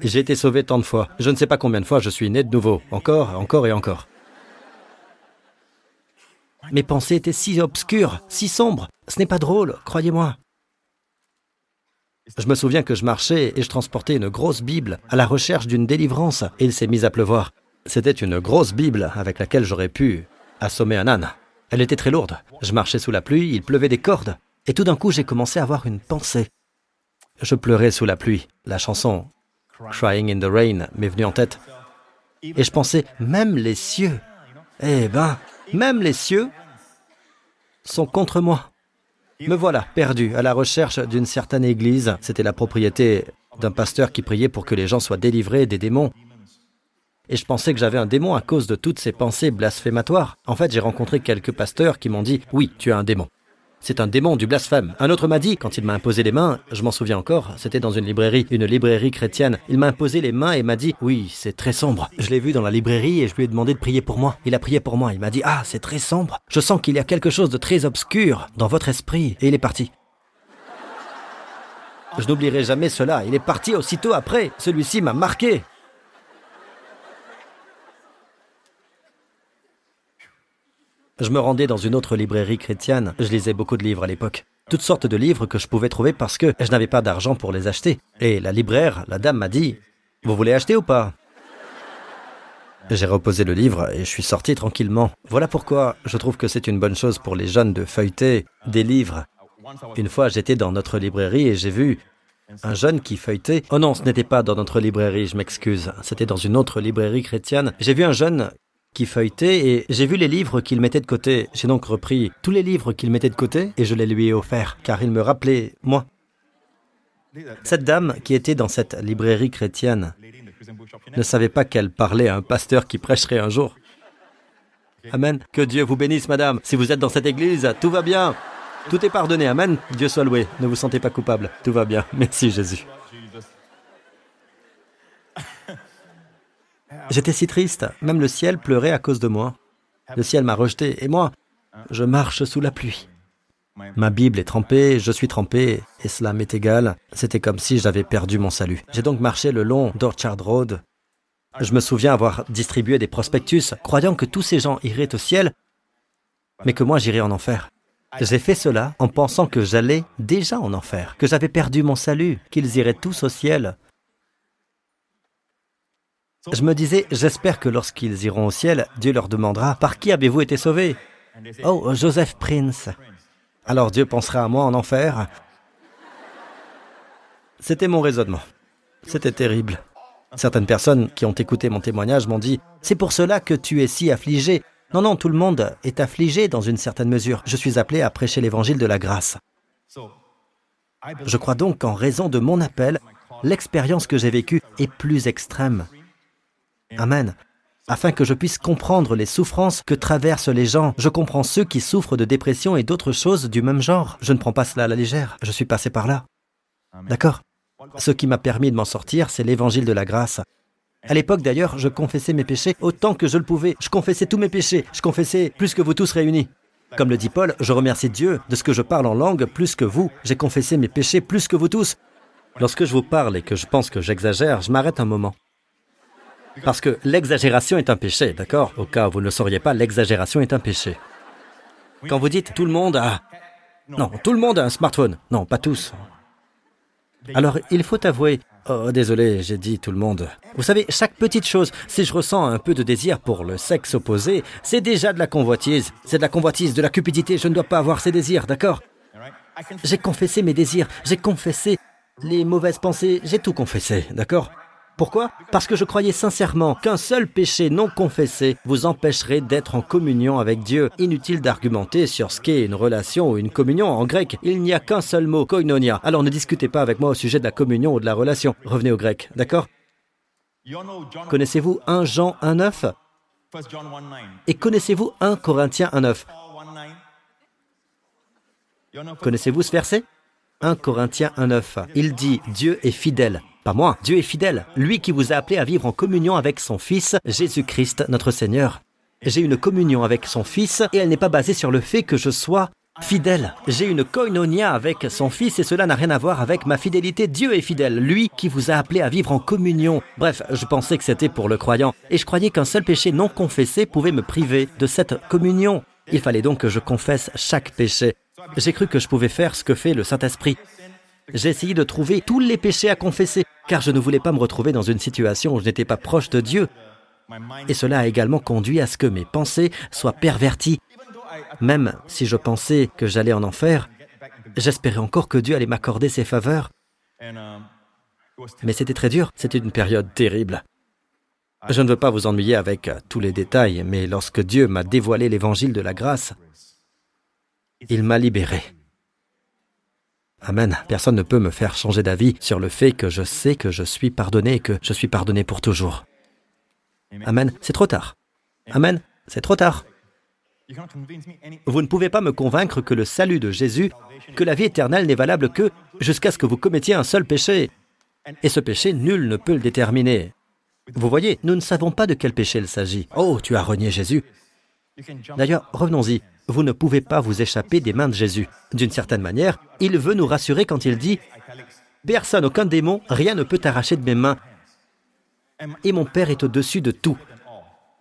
J'ai été sauvé tant de fois. Je ne sais pas combien de fois je suis né de nouveau. Encore, encore et encore. Mes pensées étaient si obscures, si sombres. Ce n'est pas drôle, croyez-moi. Je me souviens que je marchais et je transportais une grosse Bible à la recherche d'une délivrance et il s'est mis à pleuvoir. C'était une grosse Bible avec laquelle j'aurais pu assommer un âne. Elle était très lourde. Je marchais sous la pluie, il pleuvait des cordes. Et tout d'un coup, j'ai commencé à avoir une pensée. Je pleurais sous la pluie. La chanson Crying in the Rain m'est venue en tête. Et je pensais, même les cieux, eh ben, même les cieux sont contre moi. Me voilà, perdu, à la recherche d'une certaine église. C'était la propriété d'un pasteur qui priait pour que les gens soient délivrés des démons et je pensais que j'avais un démon à cause de toutes ces pensées blasphématoires. En fait, j'ai rencontré quelques pasteurs qui m'ont dit Oui, tu as un démon. C'est un démon du blasphème. Un autre m'a dit, quand il m'a imposé les mains, je m'en souviens encore, c'était dans une librairie, une librairie chrétienne. Il m'a imposé les mains et m'a dit, oui, c'est très sombre. Je l'ai vu dans la librairie et je lui ai demandé de prier pour moi. Il a prié pour moi. Il m'a dit, ah, c'est très sombre. Je sens qu'il y a quelque chose de très obscur dans votre esprit. Et il est parti. Je n'oublierai jamais cela. Il est parti aussitôt après. Celui-ci m'a marqué. Je me rendais dans une autre librairie chrétienne. Je lisais beaucoup de livres à l'époque. Toutes sortes de livres que je pouvais trouver parce que je n'avais pas d'argent pour les acheter. Et la libraire, la dame m'a dit, Vous voulez acheter ou pas? J'ai reposé le livre et je suis sorti tranquillement. Voilà pourquoi je trouve que c'est une bonne chose pour les jeunes de feuilleter des livres. Une fois, j'étais dans notre librairie et j'ai vu un jeune qui feuilletait. Oh non, ce n'était pas dans notre librairie, je m'excuse. C'était dans une autre librairie chrétienne. J'ai vu un jeune qui feuilletait et j'ai vu les livres qu'il mettait de côté. J'ai donc repris tous les livres qu'il mettait de côté et je les lui ai offerts car il me rappelait moi. Cette dame qui était dans cette librairie chrétienne ne savait pas qu'elle parlait à un pasteur qui prêcherait un jour. Amen. Que Dieu vous bénisse, madame. Si vous êtes dans cette église, tout va bien. Tout est pardonné. Amen. Dieu soit loué. Ne vous sentez pas coupable. Tout va bien. Merci Jésus. J'étais si triste, même le ciel pleurait à cause de moi. Le ciel m'a rejeté, et moi, je marche sous la pluie. Ma Bible est trempée, je suis trempé, et cela m'est égal. C'était comme si j'avais perdu mon salut. J'ai donc marché le long d'Orchard Road. Je me souviens avoir distribué des prospectus, croyant que tous ces gens iraient au ciel, mais que moi j'irais en enfer. J'ai fait cela en pensant que j'allais déjà en enfer, que j'avais perdu mon salut, qu'ils iraient tous au ciel, je me disais, j'espère que lorsqu'ils iront au ciel, Dieu leur demandera, par qui avez-vous été sauvés? Oh, Joseph Prince. Alors Dieu pensera à moi en enfer. C'était mon raisonnement. C'était terrible. Certaines personnes qui ont écouté mon témoignage m'ont dit, c'est pour cela que tu es si affligé. Non, non, tout le monde est affligé dans une certaine mesure. Je suis appelé à prêcher l'évangile de la grâce. Je crois donc qu'en raison de mon appel, l'expérience que j'ai vécue est plus extrême. Amen. Afin que je puisse comprendre les souffrances que traversent les gens. Je comprends ceux qui souffrent de dépression et d'autres choses du même genre. Je ne prends pas cela à la légère. Je suis passé par là. D'accord Ce qui m'a permis de m'en sortir, c'est l'évangile de la grâce. À l'époque d'ailleurs, je confessais mes péchés autant que je le pouvais. Je confessais tous mes péchés. Je confessais plus que vous tous réunis. Comme le dit Paul, je remercie Dieu de ce que je parle en langue plus que vous. J'ai confessé mes péchés plus que vous tous. Lorsque je vous parle et que je pense que j'exagère, je m'arrête un moment. Parce que l'exagération est un péché, d'accord? Au cas où vous ne le sauriez pas, l'exagération est un péché. Quand vous dites tout le monde a... Non, tout le monde a un smartphone. Non, pas tous. Alors, il faut avouer... Oh, désolé, j'ai dit tout le monde. Vous savez, chaque petite chose, si je ressens un peu de désir pour le sexe opposé, c'est déjà de la convoitise. C'est de la convoitise, de la cupidité. Je ne dois pas avoir ces désirs, d'accord? J'ai confessé mes désirs. J'ai confessé les mauvaises pensées. J'ai tout confessé, d'accord? Pourquoi Parce que je croyais sincèrement qu'un seul péché non confessé vous empêcherait d'être en communion avec Dieu. Inutile d'argumenter sur ce qu'est une relation ou une communion. En grec, il n'y a qu'un seul mot, koinonia. Alors ne discutez pas avec moi au sujet de la communion ou de la relation. Revenez au grec, d'accord Connaissez-vous 1 Jean 1.9 Et connaissez-vous 1 Corinthiens 1.9 Connaissez-vous ce verset? 1 Corinthiens 1.9. Il dit Dieu est fidèle pas moi. Dieu est fidèle. Lui qui vous a appelé à vivre en communion avec son Fils, Jésus-Christ, notre Seigneur. J'ai une communion avec son Fils et elle n'est pas basée sur le fait que je sois fidèle. J'ai une koinonia avec son Fils et cela n'a rien à voir avec ma fidélité. Dieu est fidèle, lui qui vous a appelé à vivre en communion. Bref, je pensais que c'était pour le croyant et je croyais qu'un seul péché non confessé pouvait me priver de cette communion. Il fallait donc que je confesse chaque péché. J'ai cru que je pouvais faire ce que fait le Saint-Esprit. J'ai essayé de trouver tous les péchés à confesser, car je ne voulais pas me retrouver dans une situation où je n'étais pas proche de Dieu. Et cela a également conduit à ce que mes pensées soient perverties. Même si je pensais que j'allais en enfer, j'espérais encore que Dieu allait m'accorder ses faveurs. Mais c'était très dur, c'était une période terrible. Je ne veux pas vous ennuyer avec tous les détails, mais lorsque Dieu m'a dévoilé l'évangile de la grâce, il m'a libéré. Amen. Personne ne peut me faire changer d'avis sur le fait que je sais que je suis pardonné et que je suis pardonné pour toujours. Amen. C'est trop tard. Amen. C'est trop tard. Vous ne pouvez pas me convaincre que le salut de Jésus, que la vie éternelle n'est valable que jusqu'à ce que vous commettiez un seul péché. Et ce péché, nul ne peut le déterminer. Vous voyez, nous ne savons pas de quel péché il s'agit. Oh, tu as renié Jésus. D'ailleurs, revenons-y. Vous ne pouvez pas vous échapper des mains de Jésus. D'une certaine manière, il veut nous rassurer quand il dit Personne, aucun démon, rien ne peut t'arracher de mes mains. Et mon Père est au-dessus de tout.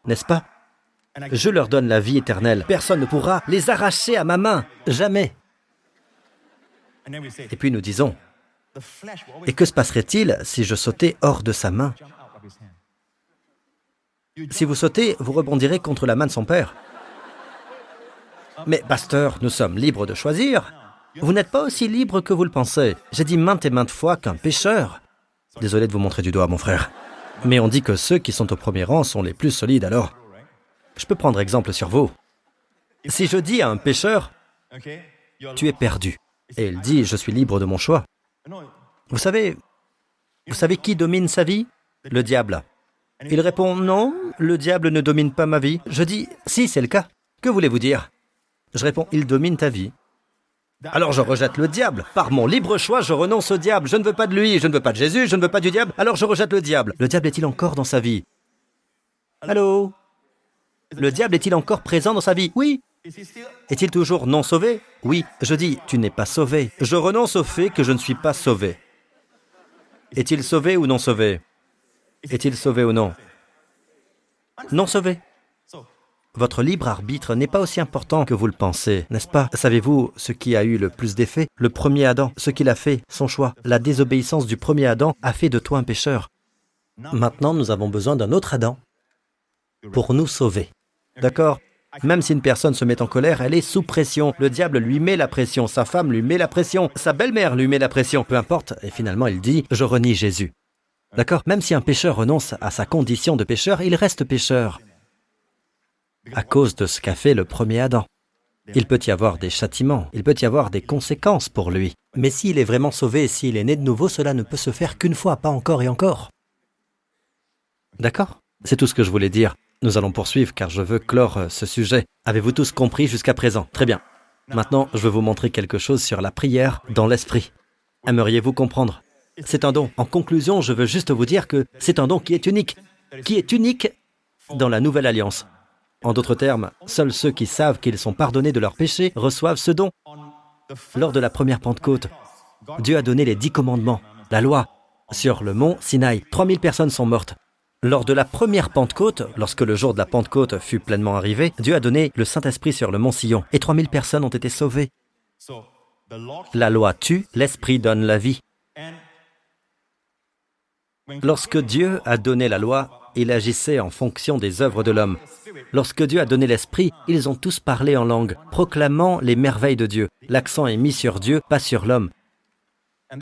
N'est-ce pas? Je leur donne la vie éternelle. Personne ne pourra les arracher à ma main. Jamais. Et puis nous disons, et que se passerait-il si je sautais hors de sa main? Si vous sautez, vous rebondirez contre la main de son Père. Mais pasteur, nous sommes libres de choisir. Vous n'êtes pas aussi libre que vous le pensez. J'ai dit maintes et maintes fois qu'un pécheur... Désolé de vous montrer du doigt, mon frère. Mais on dit que ceux qui sont au premier rang sont les plus solides, alors... Je peux prendre exemple sur vous. Si je dis à un pécheur, tu es perdu, et il dit, je suis libre de mon choix. Vous savez, vous savez qui domine sa vie? Le diable. Il répond, non, le diable ne domine pas ma vie. Je dis, si, c'est le cas. Que voulez-vous dire? Je réponds, il domine ta vie. Alors je rejette le diable. Par mon libre choix, je renonce au diable. Je ne veux pas de lui, je ne veux pas de Jésus, je ne veux pas du diable. Alors je rejette le diable. Le diable est-il encore dans sa vie? Allô? Le diable est-il encore présent dans sa vie? Oui. Est-il toujours non sauvé? Oui. Je dis, tu n'es pas sauvé. Je renonce au fait que je ne suis pas sauvé. Est-il sauvé ou non sauvé? Est-il sauvé ou non Non sauvé. Votre libre arbitre n'est pas aussi important que vous le pensez, n'est-ce pas? Savez-vous ce qui a eu le plus d'effet? Le premier Adam, ce qu'il a fait, son choix. La désobéissance du premier Adam a fait de toi un pécheur. Maintenant, nous avons besoin d'un autre Adam pour nous sauver. D'accord? Même si une personne se met en colère, elle est sous pression. Le diable lui met la pression, sa femme lui met la pression, sa belle-mère lui met la pression, peu importe. Et finalement, il dit, je renie Jésus. D'accord Même si un pécheur renonce à sa condition de pécheur, il reste pécheur à cause de ce qu'a fait le premier Adam. Il peut y avoir des châtiments, il peut y avoir des conséquences pour lui. Mais s'il est vraiment sauvé, s'il est né de nouveau, cela ne peut se faire qu'une fois, pas encore et encore. D'accord? C'est tout ce que je voulais dire. Nous allons poursuivre car je veux clore euh, ce sujet. Avez-vous tous compris jusqu'à présent? Très bien. Maintenant, je veux vous montrer quelque chose sur la prière dans l'esprit. Aimeriez-vous comprendre? C'est un don. En conclusion, je veux juste vous dire que c'est un don qui est unique, qui est unique dans la nouvelle alliance. En d'autres termes, seuls ceux qui savent qu'ils sont pardonnés de leurs péchés reçoivent ce don. Lors de la première Pentecôte, Dieu a donné les dix commandements, la loi. Sur le mont Sinaï, 3000 personnes sont mortes. Lors de la première Pentecôte, lorsque le jour de la Pentecôte fut pleinement arrivé, Dieu a donné le Saint-Esprit sur le mont Sillon et 3000 personnes ont été sauvées. La loi tue, l'Esprit donne la vie. Lorsque Dieu a donné la loi, il agissait en fonction des œuvres de l'homme. Lorsque Dieu a donné l'Esprit, ils ont tous parlé en langue, proclamant les merveilles de Dieu. L'accent est mis sur Dieu, pas sur l'homme.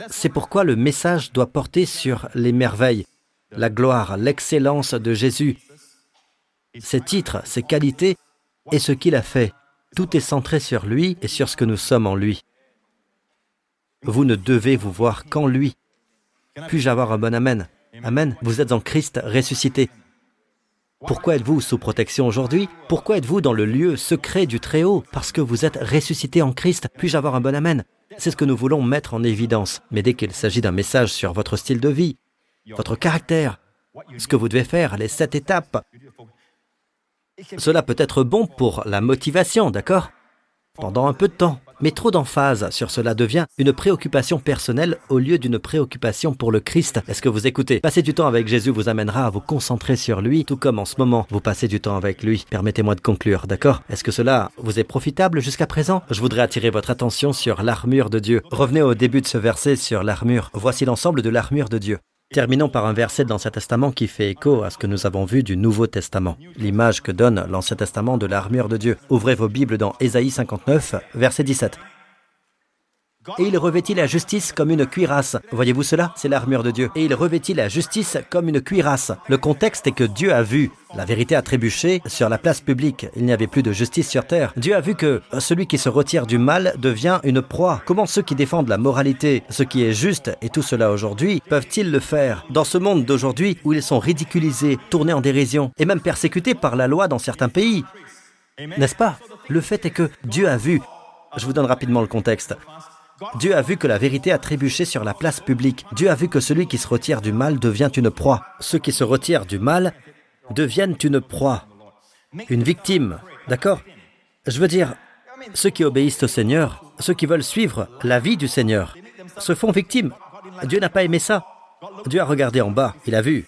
C'est pourquoi le message doit porter sur les merveilles, la gloire, l'excellence de Jésus, ses titres, ses qualités et ce qu'il a fait. Tout est centré sur lui et sur ce que nous sommes en lui. Vous ne devez vous voir qu'en lui. Puis-je avoir un bon Amen? Amen. Vous êtes en Christ ressuscité. Pourquoi êtes-vous sous protection aujourd'hui? Pourquoi êtes-vous dans le lieu secret du Très-Haut? Parce que vous êtes ressuscité en Christ. Puis-je avoir un bon Amen? C'est ce que nous voulons mettre en évidence. Mais dès qu'il s'agit d'un message sur votre style de vie, votre caractère, ce que vous devez faire, les sept étapes, cela peut être bon pour la motivation, d'accord? Pendant un peu de temps. Mais trop d'emphase sur cela devient une préoccupation personnelle au lieu d'une préoccupation pour le Christ. Est-ce que vous écoutez? Passer du temps avec Jésus vous amènera à vous concentrer sur lui, tout comme en ce moment vous passez du temps avec lui. Permettez-moi de conclure, d'accord? Est-ce que cela vous est profitable jusqu'à présent? Je voudrais attirer votre attention sur l'armure de Dieu. Revenez au début de ce verset sur l'armure. Voici l'ensemble de l'armure de Dieu. Terminons par un verset de l'Ancien Testament qui fait écho à ce que nous avons vu du Nouveau Testament, l'image que donne l'Ancien Testament de l'armure de Dieu. Ouvrez vos Bibles dans Ésaïe 59, verset 17. Et il revêtit la justice comme une cuirasse. Voyez-vous cela? C'est l'armure de Dieu. Et il revêtit la justice comme une cuirasse. Le contexte est que Dieu a vu la vérité a trébuché sur la place publique. Il n'y avait plus de justice sur terre. Dieu a vu que celui qui se retire du mal devient une proie. Comment ceux qui défendent la moralité, ce qui est juste et tout cela aujourd'hui, peuvent-ils le faire? Dans ce monde d'aujourd'hui où ils sont ridiculisés, tournés en dérision et même persécutés par la loi dans certains pays N'est-ce pas? Le fait est que Dieu a vu, je vous donne rapidement le contexte, Dieu a vu que la vérité a trébuché sur la place publique. Dieu a vu que celui qui se retire du mal devient une proie. Ceux qui se retirent du mal deviennent une proie, une victime. D'accord? Je veux dire, ceux qui obéissent au Seigneur, ceux qui veulent suivre la vie du Seigneur, se font victimes. Dieu n'a pas aimé ça. Dieu a regardé en bas, il a vu.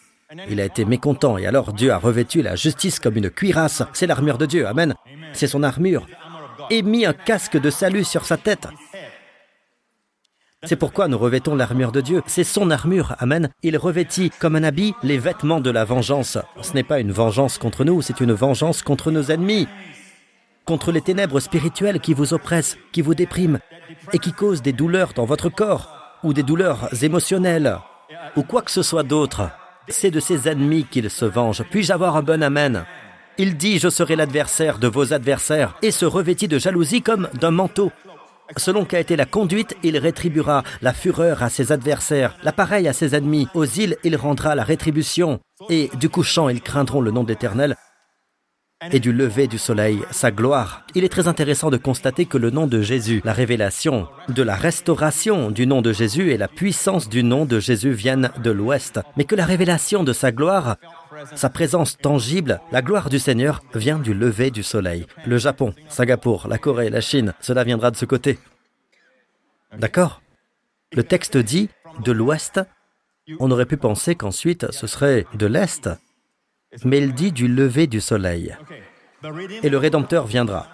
Il a été mécontent et alors Dieu a revêtu la justice comme une cuirasse. C'est l'armure de Dieu, Amen. C'est son armure. Et mis un casque de salut sur sa tête. C'est pourquoi nous revêtons l'armure de Dieu. C'est son armure, Amen. Il revêtit comme un habit les vêtements de la vengeance. Ce n'est pas une vengeance contre nous, c'est une vengeance contre nos ennemis, contre les ténèbres spirituelles qui vous oppressent, qui vous dépriment et qui causent des douleurs dans votre corps ou des douleurs émotionnelles ou quoi que ce soit d'autre. C'est de ses ennemis qu'il se venge. Puis-je avoir un bon Amen? Il dit, je serai l'adversaire de vos adversaires et se revêtit de jalousie comme d'un manteau. Selon qu'a été la conduite, il rétribuera la fureur à ses adversaires, l'appareil à ses ennemis. Aux îles, il rendra la rétribution. Et du couchant, ils craindront le nom de l'Éternel et du lever du soleil, sa gloire. Il est très intéressant de constater que le nom de Jésus, la révélation de la restauration du nom de Jésus et la puissance du nom de Jésus viennent de l'Ouest, mais que la révélation de sa gloire, sa présence tangible, la gloire du Seigneur vient du lever du soleil. Le Japon, Singapour, la Corée, la Chine, cela viendra de ce côté. D'accord? Le texte dit de l'Ouest. On aurait pu penser qu'ensuite ce serait de l'Est, mais il dit du lever du soleil. Et le Rédempteur viendra.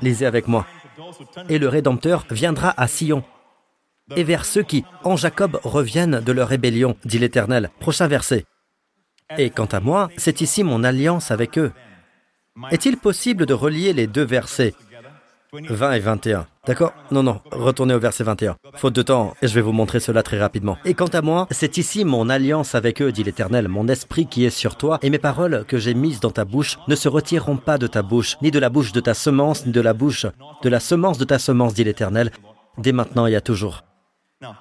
Lisez avec moi. Et le Rédempteur viendra à Sion. Et vers ceux qui, en Jacob, reviennent de leur rébellion, dit l'Éternel. Prochain verset. Et quant à moi, c'est ici mon alliance avec eux. Est-il possible de relier les deux versets 20 et 21. D'accord Non, non, retournez au verset 21. Faute de temps, je vais vous montrer cela très rapidement. Et quant à moi, c'est ici mon alliance avec eux, dit l'Éternel, mon esprit qui est sur toi, et mes paroles que j'ai mises dans ta bouche ne se retireront pas de ta bouche, ni de la bouche de ta semence, ni de la bouche de la semence de ta semence, dit l'Éternel, dès maintenant et à toujours.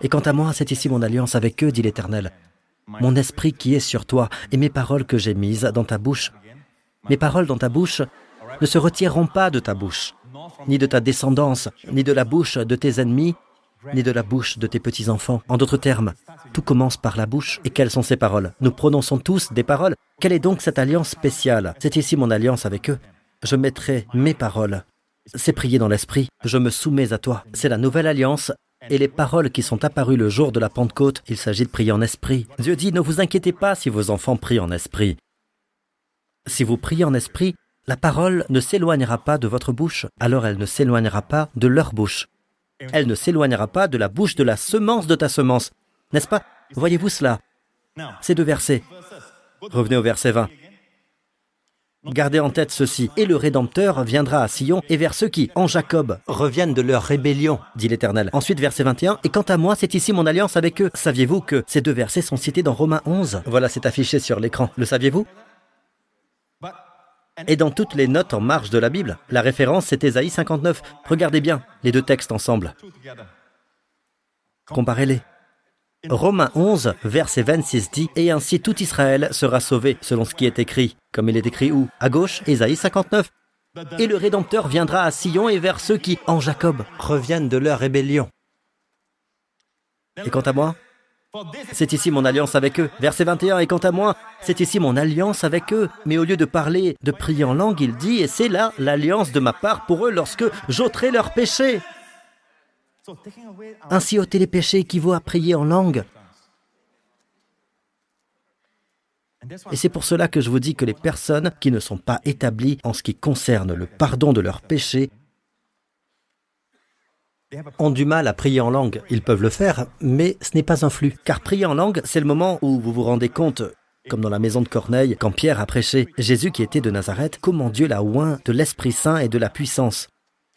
Et quant à moi, c'est ici mon alliance avec eux, dit l'Éternel, mon esprit qui est sur toi, et mes paroles que j'ai mises dans ta bouche. Mes paroles dans ta bouche ne se retireront pas de ta bouche ni de ta descendance, ni de la bouche de tes ennemis, ni de la bouche de tes petits-enfants. En d'autres termes, tout commence par la bouche. Et quelles sont ces paroles? Nous prononçons tous des paroles. Quelle est donc cette alliance spéciale? C'est ici mon alliance avec eux. Je mettrai mes paroles. C'est prier dans l'esprit. Je me soumets à toi. C'est la nouvelle alliance. Et les paroles qui sont apparues le jour de la Pentecôte, il s'agit de prier en esprit. Dieu dit, ne vous inquiétez pas si vos enfants prient en esprit. Si vous priez en esprit, la parole ne s'éloignera pas de votre bouche, alors elle ne s'éloignera pas de leur bouche. Elle ne s'éloignera pas de la bouche de la semence de ta semence. N'est-ce pas? Voyez-vous cela? Ces deux versets. Revenez au verset 20. Gardez en tête ceci. Et le Rédempteur viendra à Sion et vers ceux qui, en Jacob, reviennent de leur rébellion, dit l'Éternel. Ensuite, verset 21. Et quant à moi, c'est ici mon alliance avec eux. Saviez-vous que ces deux versets sont cités dans Romains 11 Voilà, c'est affiché sur l'écran. Le saviez-vous? Et dans toutes les notes en marge de la Bible, la référence c'est Ésaïe 59. Regardez bien les deux textes ensemble. Comparez-les. Romains 11, verset 26 dit Et ainsi tout Israël sera sauvé, selon ce qui est écrit. Comme il est écrit où? À gauche, Ésaïe 59. Et le Rédempteur viendra à Sion et vers ceux qui, en Jacob, reviennent de leur rébellion. Et quant à moi, c'est ici mon alliance avec eux. Verset 21, et quant à moi, c'est ici mon alliance avec eux. Mais au lieu de parler, de prier en langue, il dit, et c'est là l'alliance de ma part pour eux lorsque j'ôterai leurs péchés. Ainsi ôter les péchés équivaut à prier en langue. Et c'est pour cela que je vous dis que les personnes qui ne sont pas établies en ce qui concerne le pardon de leurs péchés ont du mal à prier en langue. Ils peuvent le faire, mais ce n'est pas un flux. Car prier en langue, c'est le moment où vous vous rendez compte comme dans la maison de Corneille, quand Pierre a prêché, Jésus qui était de Nazareth, comment Dieu l'a oint de l'Esprit Saint et de la puissance.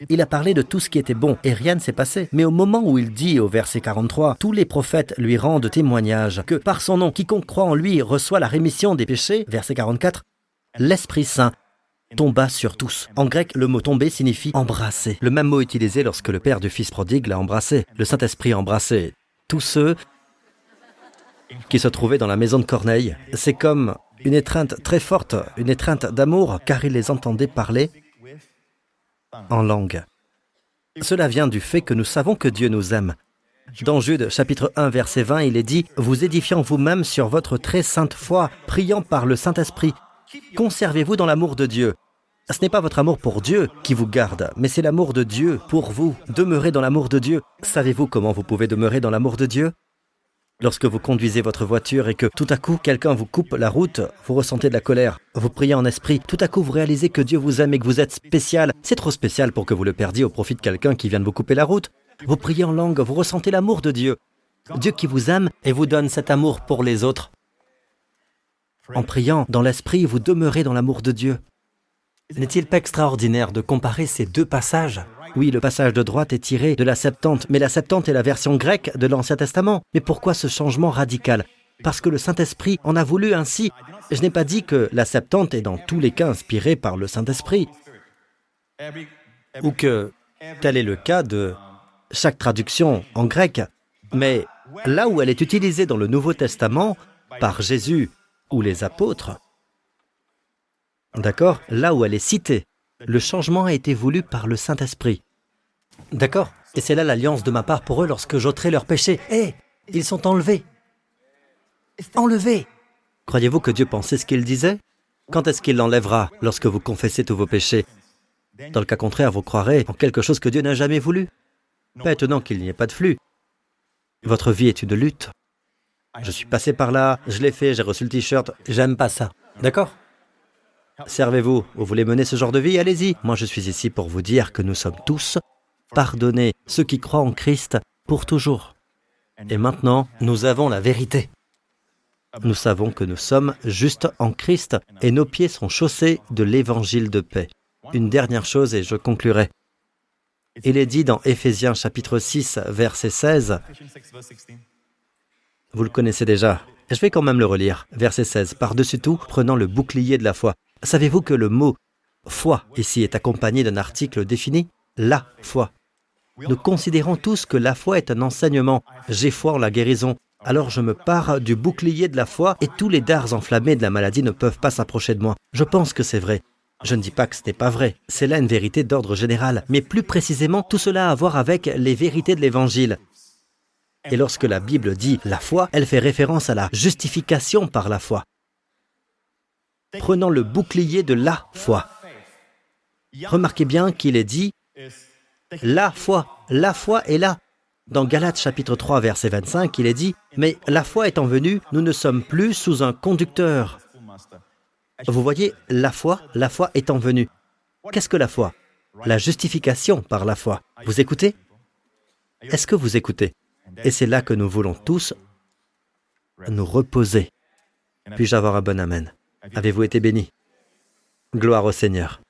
Il a parlé de tout ce qui était bon, et rien ne s'est passé. Mais au moment où il dit au verset 43, tous les prophètes lui rendent témoignage que par son nom, quiconque croit en lui reçoit la rémission des péchés, verset 44, l'Esprit Saint tomba sur tous. En grec, le mot tomber signifie embrasser. Le même mot utilisé lorsque le père du fils prodigue l'a embrassé. Le Saint-Esprit embrassé tous ceux qui se trouvaient dans la maison de Corneille. C'est comme une étreinte très forte, une étreinte d'amour, car il les entendait parler en langue. Cela vient du fait que nous savons que Dieu nous aime. Dans Jude chapitre 1 verset 20, il est dit, Vous édifiant vous-même sur votre très sainte foi, priant par le Saint-Esprit, conservez-vous dans l'amour de Dieu. Ce n'est pas votre amour pour Dieu qui vous garde, mais c'est l'amour de Dieu pour vous. Demeurez dans l'amour de Dieu. Savez-vous comment vous pouvez demeurer dans l'amour de Dieu? Lorsque vous conduisez votre voiture et que tout à coup quelqu'un vous coupe la route, vous ressentez de la colère, vous priez en esprit, tout à coup vous réalisez que Dieu vous aime et que vous êtes spécial. C'est trop spécial pour que vous le perdiez au profit de quelqu'un qui vient de vous couper la route. Vous priez en langue, vous ressentez l'amour de Dieu. Dieu qui vous aime et vous donne cet amour pour les autres. En priant dans l'esprit, vous demeurez dans l'amour de Dieu. N'est-il pas extraordinaire de comparer ces deux passages? Oui, le passage de droite est tiré de la Septante, mais la Septante est la version grecque de l'Ancien Testament. Mais pourquoi ce changement radical? Parce que le Saint-Esprit en a voulu ainsi. Je n'ai pas dit que la Septante est dans tous les cas inspirée par le Saint-Esprit, ou que tel est le cas de chaque traduction en grec. Mais là où elle est utilisée dans le Nouveau Testament, par Jésus ou les apôtres, d'accord, là où elle est citée, le changement a été voulu par le Saint-Esprit. D'accord Et c'est là l'alliance de ma part pour eux lorsque j'ôterai leurs péchés. Hé Ils sont enlevés. Enlevés Croyez-vous que Dieu pensait ce qu'il disait? Quand est-ce qu'il l'enlèvera Lorsque vous confessez tous vos péchés? Dans le cas contraire, vous croirez en quelque chose que Dieu n'a jamais voulu. Pas étonnant qu'il n'y ait pas de flux. Votre vie est une lutte. Je suis passé par là, je l'ai fait, j'ai reçu le t-shirt, j'aime pas ça. D'accord? Servez-vous. Vous voulez mener ce genre de vie? Allez-y. Moi, je suis ici pour vous dire que nous sommes tous pardonnés, ceux qui croient en Christ, pour toujours. Et maintenant, nous avons la vérité. Nous savons que nous sommes justes en Christ et nos pieds sont chaussés de l'évangile de paix. Une dernière chose et je conclurai. Il est dit dans Éphésiens chapitre 6, verset 16, vous le connaissez déjà, je vais quand même le relire, verset 16, par-dessus tout, prenant le bouclier de la foi. Savez-vous que le mot foi ici est accompagné d'un article défini? La foi. Nous considérons tous que la foi est un enseignement. J'ai foi en la guérison. Alors je me pars du bouclier de la foi et tous les dards enflammés de la maladie ne peuvent pas s'approcher de moi. Je pense que c'est vrai. Je ne dis pas que ce n'est pas vrai. C'est là une vérité d'ordre général. Mais plus précisément, tout cela a à voir avec les vérités de l'Évangile. Et lorsque la Bible dit la foi, elle fait référence à la justification par la foi prenant le bouclier de la foi. Remarquez bien qu'il est dit la foi, la foi est là. Dans Galates chapitre 3 verset 25, il est dit Mais la foi étant venue, nous ne sommes plus sous un conducteur. Vous voyez, la foi, la foi étant venue. Qu'est-ce que la foi? La justification par la foi. Vous écoutez? Est-ce que vous écoutez? Et c'est là que nous voulons tous nous reposer. Puis-je avoir un bon Amen? Avez-vous été bénis Gloire au Seigneur.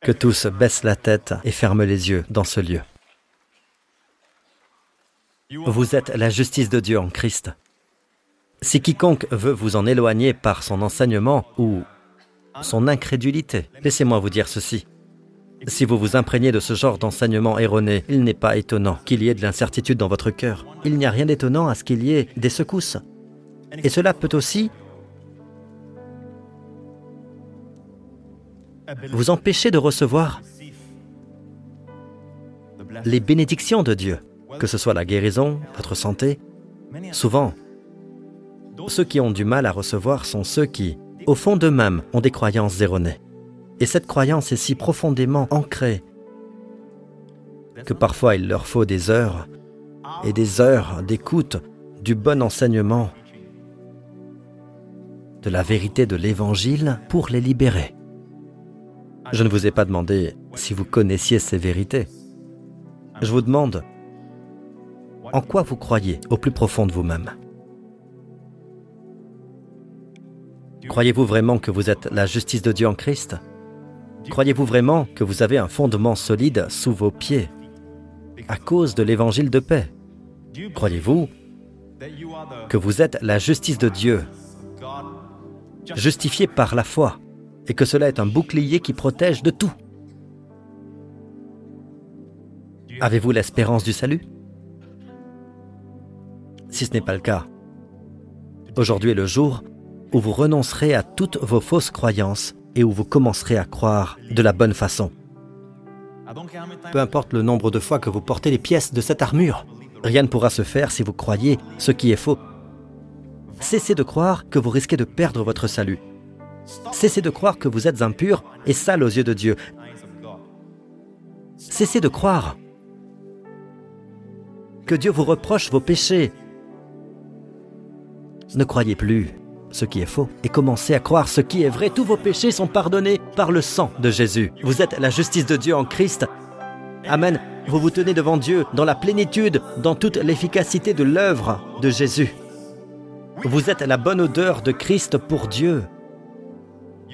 Que tous baissent la tête et ferment les yeux dans ce lieu. Vous êtes la justice de Dieu en Christ. Si quiconque veut vous en éloigner par son enseignement ou son incrédulité, laissez-moi vous dire ceci. Si vous vous imprégnez de ce genre d'enseignement erroné, il n'est pas étonnant qu'il y ait de l'incertitude dans votre cœur. Il n'y a rien d'étonnant à ce qu'il y ait des secousses. Et cela peut aussi vous empêchez de recevoir les bénédictions de Dieu, que ce soit la guérison, votre santé. Souvent, ceux qui ont du mal à recevoir sont ceux qui, au fond d'eux-mêmes, ont des croyances erronées. Et cette croyance est si profondément ancrée que parfois il leur faut des heures et des heures d'écoute du bon enseignement, de la vérité de l'Évangile pour les libérer. Je ne vous ai pas demandé si vous connaissiez ces vérités. Je vous demande en quoi vous croyez au plus profond de vous-même? Croyez-vous vraiment que vous êtes la justice de Dieu en Christ? Croyez-vous vraiment que vous avez un fondement solide sous vos pieds à cause de l'évangile de paix? Croyez-vous que vous êtes la justice de Dieu, justifiée par la foi? Et que cela est un bouclier qui protège de tout. Avez-vous l'espérance du salut? Si ce n'est pas le cas, aujourd'hui est le jour où vous renoncerez à toutes vos fausses croyances et où vous commencerez à croire de la bonne façon. Peu importe le nombre de fois que vous portez les pièces de cette armure, rien ne pourra se faire si vous croyez ce qui est faux. Cessez de croire que vous risquez de perdre votre salut. Cessez de croire que vous êtes impur et sale aux yeux de Dieu. Cessez de croire que Dieu vous reproche vos péchés. Ne croyez plus ce qui est faux et commencez à croire ce qui est vrai. Tous vos péchés sont pardonnés par le sang de Jésus. Vous êtes la justice de Dieu en Christ. Amen. Vous vous tenez devant Dieu dans la plénitude, dans toute l'efficacité de l'œuvre de Jésus. Vous êtes la bonne odeur de Christ pour Dieu.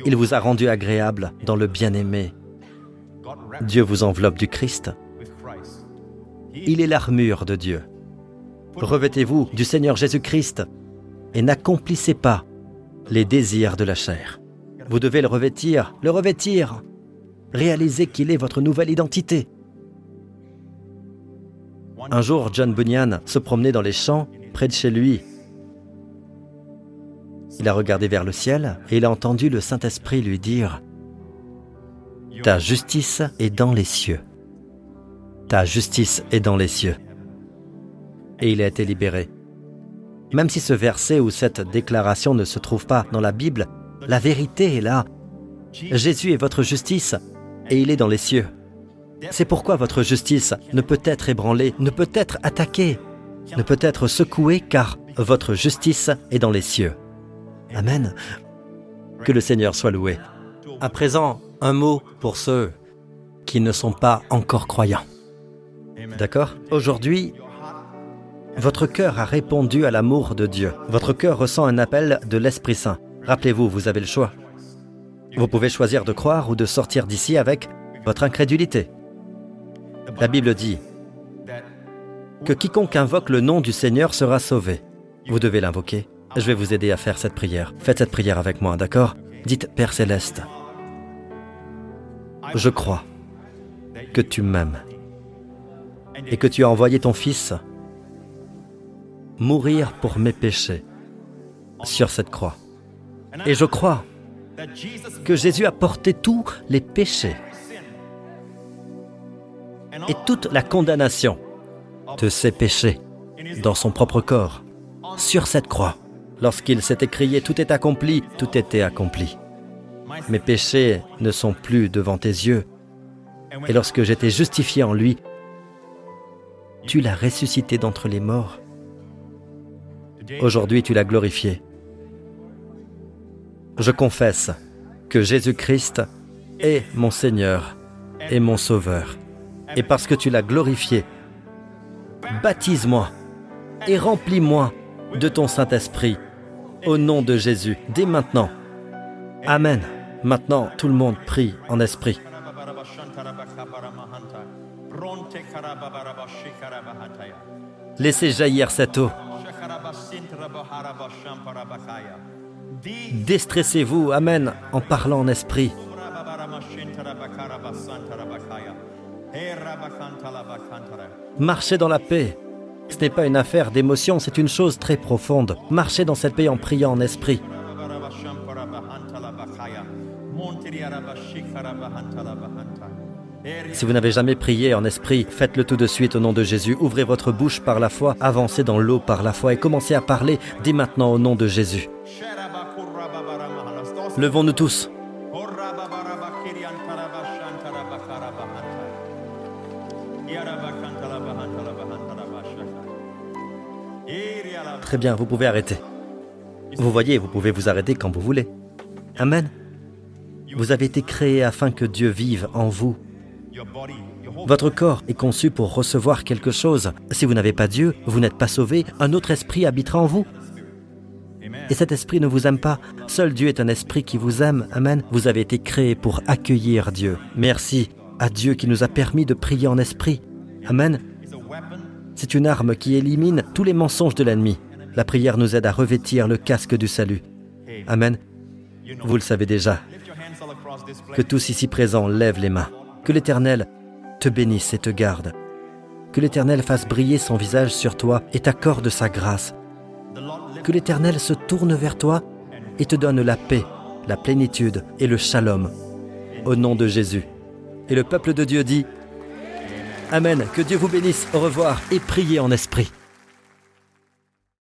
Il vous a rendu agréable dans le bien-aimé. Dieu vous enveloppe du Christ. Il est l'armure de Dieu. Revêtez-vous du Seigneur Jésus-Christ et n'accomplissez pas les désirs de la chair. Vous devez le revêtir, le revêtir. Réalisez qu'il est votre nouvelle identité. Un jour, John Bunyan se promenait dans les champs près de chez lui. Il a regardé vers le ciel et il a entendu le Saint-Esprit lui dire ⁇ Ta justice est dans les cieux. Ta justice est dans les cieux. ⁇ Et il a été libéré. Même si ce verset ou cette déclaration ne se trouve pas dans la Bible, la vérité est là. Jésus est votre justice et il est dans les cieux. C'est pourquoi votre justice ne peut être ébranlée, ne peut être attaquée, ne peut être secouée car votre justice est dans les cieux. Amen. Que le Seigneur soit loué. À présent, un mot pour ceux qui ne sont pas encore croyants. D'accord? Aujourd'hui, votre cœur a répondu à l'amour de Dieu. Votre cœur ressent un appel de l'Esprit Saint. Rappelez-vous, vous avez le choix. Vous pouvez choisir de croire ou de sortir d'ici avec votre incrédulité. La Bible dit que quiconque invoque le nom du Seigneur sera sauvé. Vous devez l'invoquer. Je vais vous aider à faire cette prière. Faites cette prière avec moi, d'accord? Dites Père céleste, je crois que tu m'aimes et que tu as envoyé ton Fils mourir pour mes péchés sur cette croix. Et je crois que Jésus a porté tous les péchés et toute la condamnation de ses péchés dans son propre corps, sur cette croix. Lorsqu'il s'est écrié Tout est accompli, tout était accompli. Mes péchés ne sont plus devant tes yeux. Et lorsque j'étais justifié en lui, tu l'as ressuscité d'entre les morts Aujourd'hui, tu l'as glorifié. Je confesse que Jésus-Christ est mon Seigneur et mon Sauveur. Et parce que tu l'as glorifié, baptise-moi et remplis-moi de ton Saint-Esprit. Au nom de Jésus, dès maintenant. Amen. Maintenant, tout le monde prie en esprit. Laissez jaillir cette eau. Déstressez-vous, Amen, en parlant en esprit. Marchez dans la paix. Ce n'est pas une affaire d'émotion, c'est une chose très profonde. Marchez dans cette paix en priant en esprit. Si vous n'avez jamais prié en esprit, faites-le tout de suite au nom de Jésus. Ouvrez votre bouche par la foi, avancez dans l'eau par la foi et commencez à parler dès maintenant au nom de Jésus. Levons-nous tous. Très bien, vous pouvez arrêter. Vous voyez, vous pouvez vous arrêter quand vous voulez. Amen. Vous avez été créé afin que Dieu vive en vous votre corps est conçu pour recevoir quelque chose. Si vous n'avez pas Dieu, vous n'êtes pas sauvé, un autre esprit habitera en vous. Et cet esprit ne vous aime pas. Seul Dieu est un esprit qui vous aime. Amen. Vous avez été créé pour accueillir Dieu. Merci à Dieu qui nous a permis de prier en esprit. Amen. C'est une arme qui élimine tous les mensonges de l'ennemi. La prière nous aide à revêtir le casque du salut. Amen. Vous le savez déjà. Que tous ici présents lèvent les mains. Que l'Éternel te bénisse et te garde. Que l'Éternel fasse briller son visage sur toi et t'accorde sa grâce. Que l'Éternel se tourne vers toi et te donne la paix, la plénitude et le shalom. Au nom de Jésus. Et le peuple de Dieu dit Amen. Que Dieu vous bénisse. Au revoir et priez en esprit.